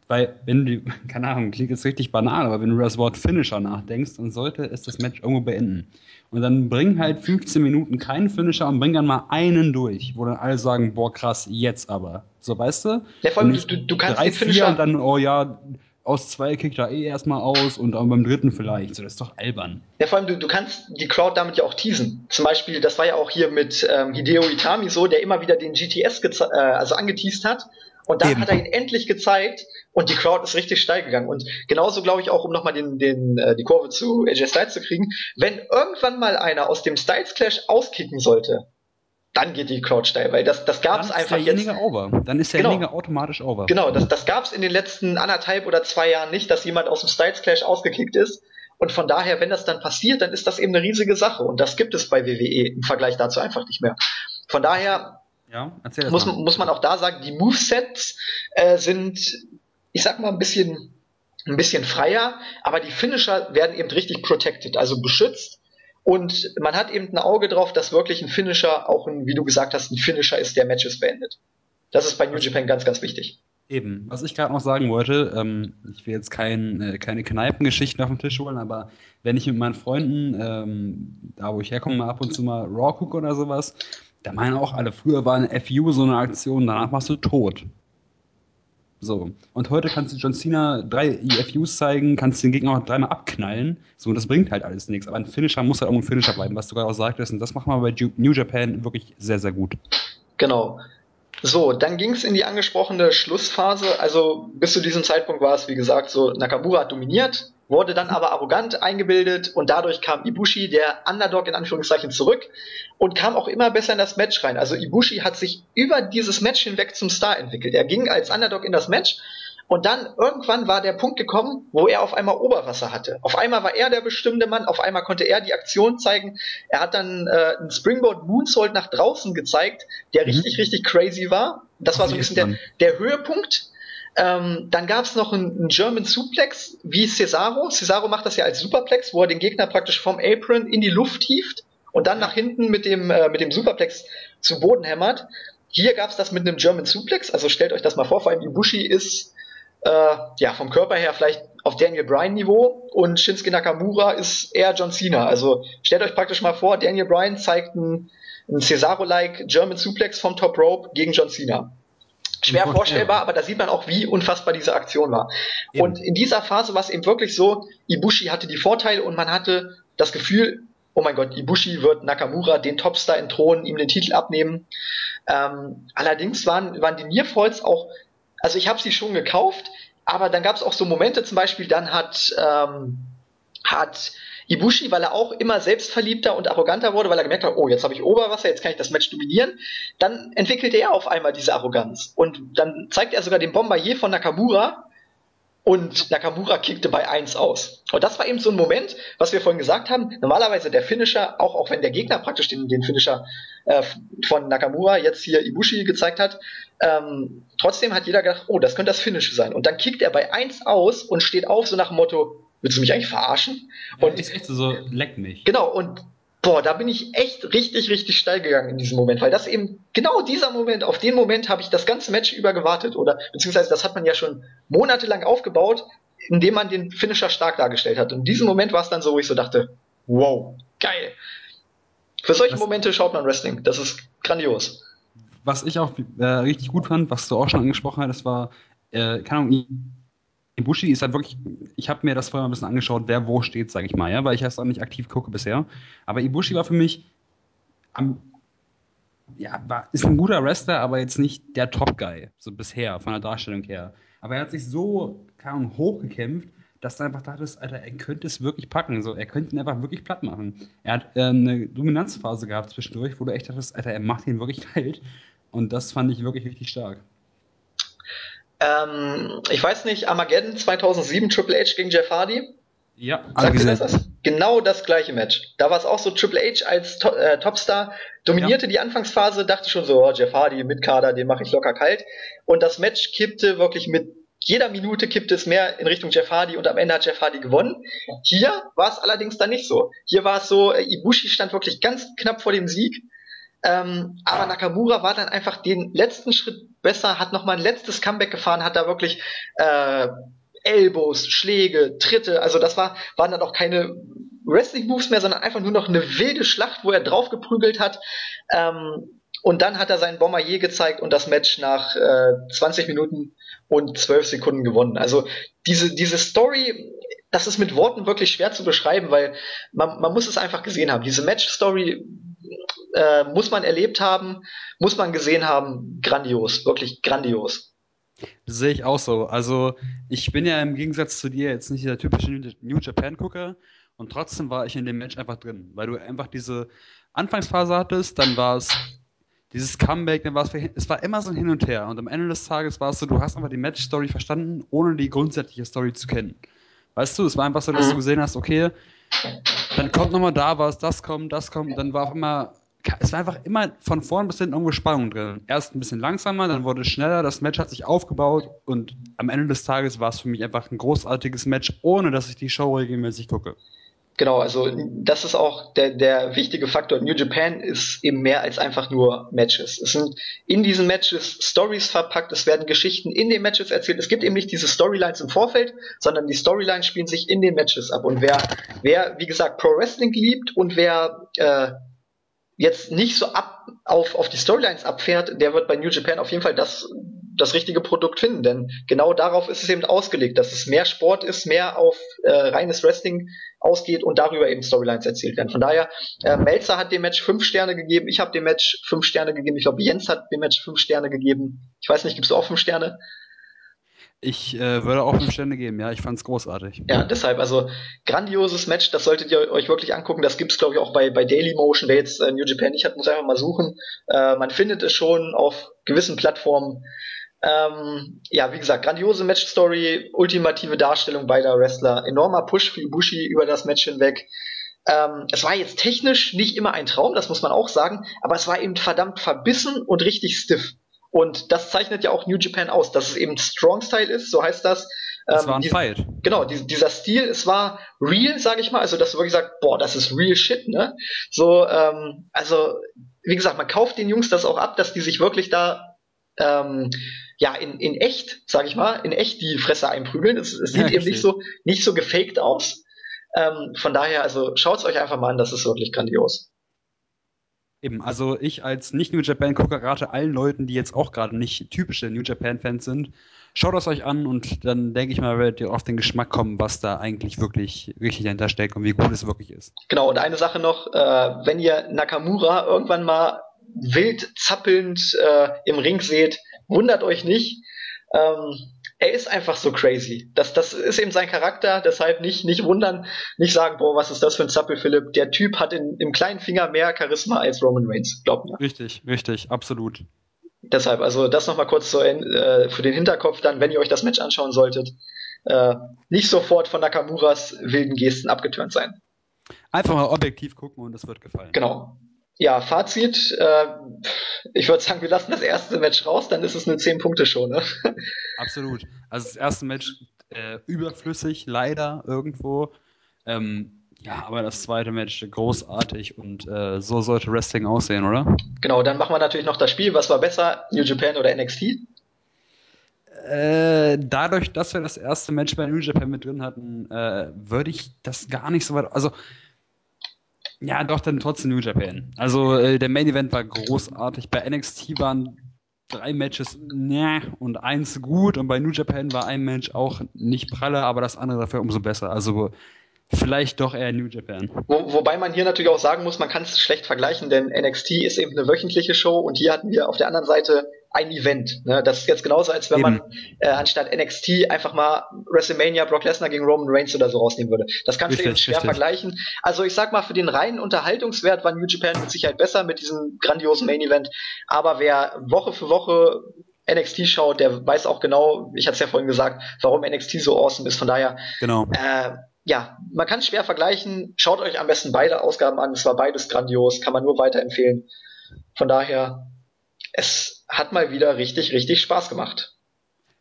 Weil, wenn du, keine Ahnung, klingt jetzt richtig banal, aber wenn du das Wort Finisher nachdenkst, dann sollte es das Match irgendwo beenden. Und dann bring halt 15 Minuten keinen Finisher und bring dann mal einen durch, wo dann alle sagen, boah, krass, jetzt aber. So, weißt du? Ja, vor allem, du, du kannst drei, den Finisher. Und dann, oh ja, aus zwei kickt er eh erstmal aus und dann beim dritten vielleicht. So, das ist doch albern. Ja, vor allem, du, du kannst die Crowd damit ja auch teasen. Zum Beispiel, das war ja auch hier mit ähm, Hideo Itami so, der immer wieder den GTS äh, also angeteased hat. Und dann Eben. hat er ihn endlich gezeigt und die Crowd ist richtig steil gegangen. Und genauso glaube ich auch, um nochmal den, den, äh, die Kurve zu AJ Styles zu kriegen, wenn irgendwann mal einer aus dem Styles Clash auskicken sollte, dann geht die Crowd steil, weil das, das gab es einfach jetzt. Dann ist derjenige over. Dann ist derjenige genau. automatisch over. Genau, das, das gab es in den letzten anderthalb oder zwei Jahren nicht, dass jemand aus dem Styles Clash ausgekickt ist. Und von daher, wenn das dann passiert, dann ist das eben eine riesige Sache. Und das gibt es bei WWE im Vergleich dazu einfach nicht mehr. Von daher ja, muss, muss man auch da sagen, die Movesets äh, sind, ich sag mal, ein bisschen, ein bisschen freier, aber die Finisher werden eben richtig protected, also beschützt und man hat eben ein Auge drauf, dass wirklich ein Finisher auch ein, wie du gesagt hast, ein Finisher ist, der Matches beendet. Das ist bei New Japan ganz, ganz wichtig. Eben, was ich gerade noch sagen wollte, ähm, ich will jetzt kein, äh, keine Kneipengeschichten auf den Tisch holen, aber wenn ich mit meinen Freunden, ähm, da wo ich herkomme, mal ab und zu mal Raw gucke oder sowas, da meinen auch alle, früher war eine FU so eine Aktion, danach warst du tot. So. Und heute kannst du John Cena drei EFUs zeigen, kannst den Gegner auch dreimal abknallen. So, und das bringt halt alles nichts. Aber ein Finisher muss halt irgendwo ein Finisher bleiben, was du gerade auch sagtest. Und das machen wir bei New Japan wirklich sehr, sehr gut. Genau. So, dann ging es in die angesprochene Schlussphase. Also bis zu diesem Zeitpunkt war es, wie gesagt, so Nakamura hat dominiert, wurde dann aber arrogant eingebildet und dadurch kam Ibushi, der Underdog in Anführungszeichen, zurück und kam auch immer besser in das Match rein. Also Ibushi hat sich über dieses Match hinweg zum Star entwickelt. Er ging als Underdog in das Match und dann irgendwann war der Punkt gekommen, wo er auf einmal Oberwasser hatte. Auf einmal war er der bestimmte Mann, auf einmal konnte er die Aktion zeigen. Er hat dann äh, einen Springboard Moonsault nach draußen gezeigt, der mhm. richtig, richtig crazy war. Das war so ein bisschen der, der Höhepunkt. Ähm, dann gab es noch einen, German Suplex wie Cesaro. Cesaro macht das ja als Superplex, wo er den Gegner praktisch vom Apron in die Luft hieft und dann nach hinten mit dem, äh, mit dem Superplex zu Boden hämmert. Hier gab es das mit einem German Suplex, also stellt euch das mal vor, vor allem Ibushi ist äh, ja vom Körper her vielleicht auf Daniel Bryan Niveau und Shinsuke Nakamura ist eher John Cena. Also stellt euch praktisch mal vor, Daniel Bryan zeigt einen, einen Cesaro-like German Suplex vom Top Rope gegen John Cena. Schwer vorstellbar, aber da sieht man auch, wie unfassbar diese Aktion war. Eben. Und in dieser Phase war es eben wirklich so, Ibushi hatte die Vorteile und man hatte das Gefühl, oh mein Gott, Ibushi wird Nakamura den Topstar entthronen, ihm den Titel abnehmen. Ähm, allerdings waren, waren die Nearfalls auch, also ich habe sie schon gekauft, aber dann gab es auch so Momente, zum Beispiel dann hat, ähm, hat Ibushi, weil er auch immer selbstverliebter und arroganter wurde, weil er gemerkt hat, oh, jetzt habe ich Oberwasser, jetzt kann ich das Match dominieren, dann entwickelte er auf einmal diese Arroganz. Und dann zeigt er sogar den Bombardier von Nakamura und Nakamura kickte bei 1 aus. Und das war eben so ein Moment, was wir vorhin gesagt haben. Normalerweise der Finisher, auch, auch wenn der Gegner praktisch den, den Finisher äh, von Nakamura jetzt hier Ibushi gezeigt hat, ähm, trotzdem hat jeder gedacht, oh, das könnte das Finish sein. Und dann kickt er bei 1 aus und steht auf, so nach dem Motto, willst du mich eigentlich verarschen? Und ja, ist echt so, leck mich. Genau, und boah, da bin ich echt richtig, richtig steil gegangen in diesem Moment, weil das eben genau dieser Moment, auf den Moment habe ich das ganze Match über gewartet oder beziehungsweise das hat man ja schon monatelang aufgebaut, indem man den Finisher stark dargestellt hat. Und in diesem Moment war es dann so, wo ich so dachte, wow, geil. Für solche was, Momente schaut man Wrestling. Das ist grandios. Was ich auch äh, richtig gut fand, was du auch schon angesprochen hast, war, äh, keine Ahnung, Ibushi ist halt wirklich, ich habe mir das vorher mal ein bisschen angeschaut, wer wo steht, sage ich mal, ja, weil ich erst auch nicht aktiv gucke bisher. Aber Ibushi war für mich am, ja, war, ist ein guter Wrestler, aber jetzt nicht der Top-Guy, so bisher, von der Darstellung her. Aber er hat sich so, Ahnung, hochgekämpft, dass du einfach dachtest, Alter, er könnte es wirklich packen, so, er könnte ihn einfach wirklich platt machen. Er hat äh, eine Dominanzphase gehabt zwischendurch, wo du echt dachtest, Alter, er macht ihn wirklich kalt. Und das fand ich wirklich richtig stark. Ähm, ich weiß nicht, Armageddon 2007 Triple H gegen Jeff Hardy. Ja, Sagt das was? Genau das gleiche Match. Da war es auch so, Triple H als to äh, Topstar dominierte ja. die Anfangsphase, dachte schon so, oh, Jeff Hardy mit Kader, den mache ich locker kalt. Und das Match kippte wirklich mit jeder Minute kippte es mehr in Richtung Jeff Hardy und am Ende hat Jeff Hardy gewonnen. Hier war es allerdings dann nicht so. Hier war es so, äh, Ibushi stand wirklich ganz knapp vor dem Sieg. Ähm, aber Nakamura war dann einfach den letzten Schritt besser, hat nochmal ein letztes Comeback gefahren, hat da wirklich äh, Elbows, Schläge, Tritte, also das war, waren dann auch keine Wrestling-Moves mehr, sondern einfach nur noch eine wilde Schlacht, wo er draufgeprügelt hat. Ähm, und dann hat er seinen Bombardier gezeigt und das Match nach äh, 20 Minuten und 12 Sekunden gewonnen. Also diese, diese Story, das ist mit Worten wirklich schwer zu beschreiben, weil man, man muss es einfach gesehen haben. Diese Match-Story äh, muss man erlebt haben, muss man gesehen haben. Grandios, wirklich grandios. Das sehe ich auch so. Also ich bin ja im Gegensatz zu dir jetzt nicht der typische New Japan-Gucker und trotzdem war ich in dem Match einfach drin, weil du einfach diese Anfangsphase hattest, dann war es dieses Comeback, dann war es, es war immer so ein Hin und Her und am Ende des Tages war es so, du hast einfach die Match-Story verstanden, ohne die grundsätzliche Story zu kennen. Weißt du, es war einfach so, dass du mhm. gesehen hast, okay, dann kommt nochmal da was, das kommt, das kommt, dann war auch immer es war einfach immer von vorn bis hinten irgendwo Spannung drin. Erst ein bisschen langsamer, dann wurde es schneller, das Match hat sich aufgebaut und am Ende des Tages war es für mich einfach ein großartiges Match, ohne dass ich die Show regelmäßig gucke. Genau, also das ist auch der, der wichtige Faktor. New Japan ist eben mehr als einfach nur Matches. Es sind in diesen Matches Stories verpackt, es werden Geschichten in den Matches erzählt. Es gibt eben nicht diese Storylines im Vorfeld, sondern die Storylines spielen sich in den Matches ab. Und wer, wer wie gesagt, Pro Wrestling liebt und wer äh, jetzt nicht so ab auf, auf die Storylines abfährt, der wird bei New Japan auf jeden Fall das, das richtige Produkt finden. Denn genau darauf ist es eben ausgelegt, dass es mehr Sport ist, mehr auf äh, reines Wrestling ausgeht und darüber eben Storylines erzählt werden. Von daher, äh, Melzer hat dem Match fünf Sterne gegeben, ich habe dem Match fünf Sterne gegeben, ich glaube Jens hat dem Match fünf Sterne gegeben. Ich weiß nicht, gibst du auch fünf Sterne? Ich äh, würde auch fünf Sterne geben, ja, ich fand's großartig. Ja, deshalb, also grandioses Match, das solltet ihr euch wirklich angucken. Das gibt's, glaube ich, auch bei, bei Daily Motion. Wer jetzt äh, New Japan nicht hat, muss einfach mal suchen. Äh, man findet es schon auf gewissen Plattformen. Ähm, ja, wie gesagt, grandiose Match-Story, ultimative Darstellung beider Wrestler, enormer Push für Ibushi über das Match hinweg. Ähm, es war jetzt technisch nicht immer ein Traum, das muss man auch sagen, aber es war eben verdammt verbissen und richtig stiff. Und das zeichnet ja auch New Japan aus, dass es eben Strong Style ist, so heißt das. Es ähm, war ein die, Fight. Genau, die, dieser Stil, es war real, sage ich mal, also dass du wirklich sagst, boah, das ist real shit, ne? So, ähm, also wie gesagt, man kauft den Jungs das auch ab, dass die sich wirklich da ähm, ja in, in echt, sage ich mal, in echt die Fresse einprügeln. Es, es sieht ja, eben nicht so nicht so gefaked aus. Ähm, von daher, also schaut's euch einfach mal an, das ist wirklich grandios. Eben, also ich als nicht New Japan Gucker rate allen Leuten, die jetzt auch gerade nicht typische New Japan Fans sind, schaut das euch an und dann denke ich mal, werdet ihr auf den Geschmack kommen, was da eigentlich wirklich richtig dahinter steckt und wie gut es wirklich ist. Genau, und eine Sache noch, äh, wenn ihr Nakamura irgendwann mal wild zappelnd äh, im Ring seht, wundert euch nicht. Ähm, er ist einfach so crazy. Das, das ist eben sein Charakter, deshalb nicht, nicht wundern, nicht sagen, boah, was ist das für ein Zappel, Philipp. Der Typ hat in, im kleinen Finger mehr Charisma als Roman Reigns, glaubt mir. Richtig, richtig, absolut. Deshalb, also das nochmal kurz so, äh, für den Hinterkopf dann, wenn ihr euch das Match anschauen solltet, äh, nicht sofort von Nakamuras wilden Gesten abgeturnt sein. Einfach mal objektiv gucken und es wird gefallen. Genau. Ja, Fazit, äh, ich würde sagen, wir lassen das erste Match raus, dann ist es eine 10-Punkte-Show, ne? Absolut. Also das erste Match äh, überflüssig, leider irgendwo. Ähm, ja, aber das zweite Match großartig und äh, so sollte Wrestling aussehen, oder? Genau, dann machen wir natürlich noch das Spiel. Was war besser, New Japan oder NXT? Äh, dadurch, dass wir das erste Match bei New Japan mit drin hatten, äh, würde ich das gar nicht so weit. Also, ja, doch, dann trotzdem New Japan. Also äh, der Main Event war großartig. Bei NXT waren drei Matches ne und eins gut und bei New Japan war ein Match auch nicht pralle, aber das andere dafür umso besser. Also vielleicht doch eher New Japan. Wo, wobei man hier natürlich auch sagen muss, man kann es schlecht vergleichen, denn NXT ist eben eine wöchentliche Show und hier hatten wir auf der anderen Seite ein Event. Ne? Das ist jetzt genauso, als wenn Eben. man äh, anstatt NXT einfach mal WrestleMania Brock Lesnar gegen Roman Reigns oder so rausnehmen würde. Das kannst richtig, du eben schwer richtig. vergleichen. Also ich sag mal, für den reinen Unterhaltungswert war New Japan mit Sicherheit besser mit diesem grandiosen Main Event. Aber wer Woche für Woche NXT schaut, der weiß auch genau, ich hatte es ja vorhin gesagt, warum NXT so awesome ist. Von daher, genau. Äh, ja, man kann es schwer vergleichen. Schaut euch am besten beide Ausgaben an. Es war beides grandios, kann man nur weiterempfehlen. Von daher, es hat mal wieder richtig, richtig Spaß gemacht.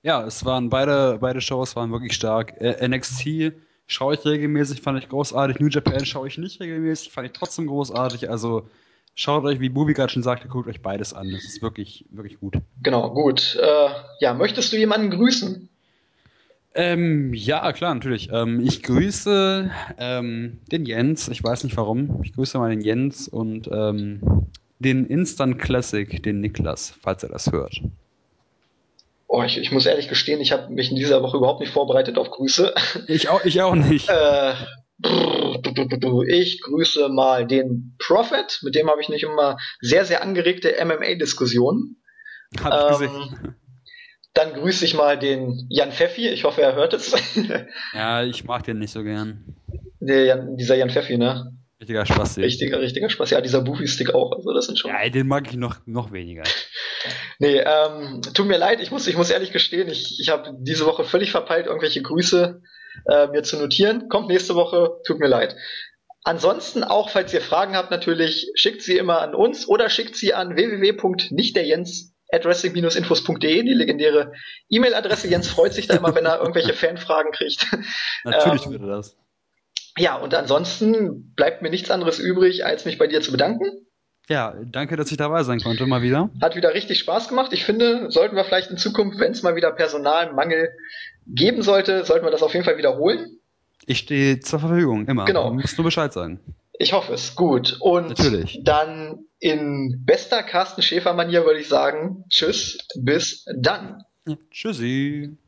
Ja, es waren beide, beide Shows waren wirklich stark. Äh, NXT schaue ich regelmäßig, fand ich großartig. New Japan schaue ich nicht regelmäßig, fand ich trotzdem großartig. Also schaut euch, wie Bubi gerade schon sagte, guckt euch beides an. Das ist wirklich, wirklich gut. Genau, gut. Äh, ja, möchtest du jemanden grüßen? Ähm, ja, klar, natürlich. Ähm, ich grüße ähm, den Jens, ich weiß nicht warum. Ich grüße mal den Jens und ähm, den Instant Classic, den Niklas, falls er das hört. Oh, ich, ich muss ehrlich gestehen, ich habe mich in dieser Woche überhaupt nicht vorbereitet auf Grüße. Ich auch, ich auch nicht. Äh, ich grüße mal den Prophet, mit dem habe ich nicht immer sehr, sehr angeregte MMA-Diskussionen. Hab ich ähm, gesehen. Dann grüße ich mal den Jan Pfeffi, ich hoffe, er hört es. ja, ich mag den nicht so gern. Der Jan, dieser Jan Pfeffi, ne? Richtiger Spaß. Richtiger, richtiger Spaß. Ja, dieser Buffy-Stick auch. Also das sind schon. Ja, den mag ich noch, noch weniger. nee, ähm, tut mir leid, ich muss, ich muss ehrlich gestehen, ich, ich habe diese Woche völlig verpeilt, irgendwelche Grüße äh, mir zu notieren. Kommt nächste Woche, tut mir leid. Ansonsten auch, falls ihr Fragen habt, natürlich schickt sie immer an uns oder schickt sie an www.nichtderjens wrestling-infos.de, die legendäre E-Mail-Adresse. Jens freut sich da immer, wenn er irgendwelche Fanfragen kriegt. Natürlich ähm, würde das. Ja, und ansonsten bleibt mir nichts anderes übrig, als mich bei dir zu bedanken. Ja, danke, dass ich dabei sein konnte, mal wieder. Hat wieder richtig Spaß gemacht. Ich finde, sollten wir vielleicht in Zukunft, wenn es mal wieder Personalmangel geben sollte, sollten wir das auf jeden Fall wiederholen. Ich stehe zur Verfügung, immer. Genau. Du musst nur Bescheid sagen. Ich hoffe es. Gut. Und Natürlich. dann in bester Carsten Schäfer-Manier würde ich sagen, tschüss, bis dann. Tschüssi.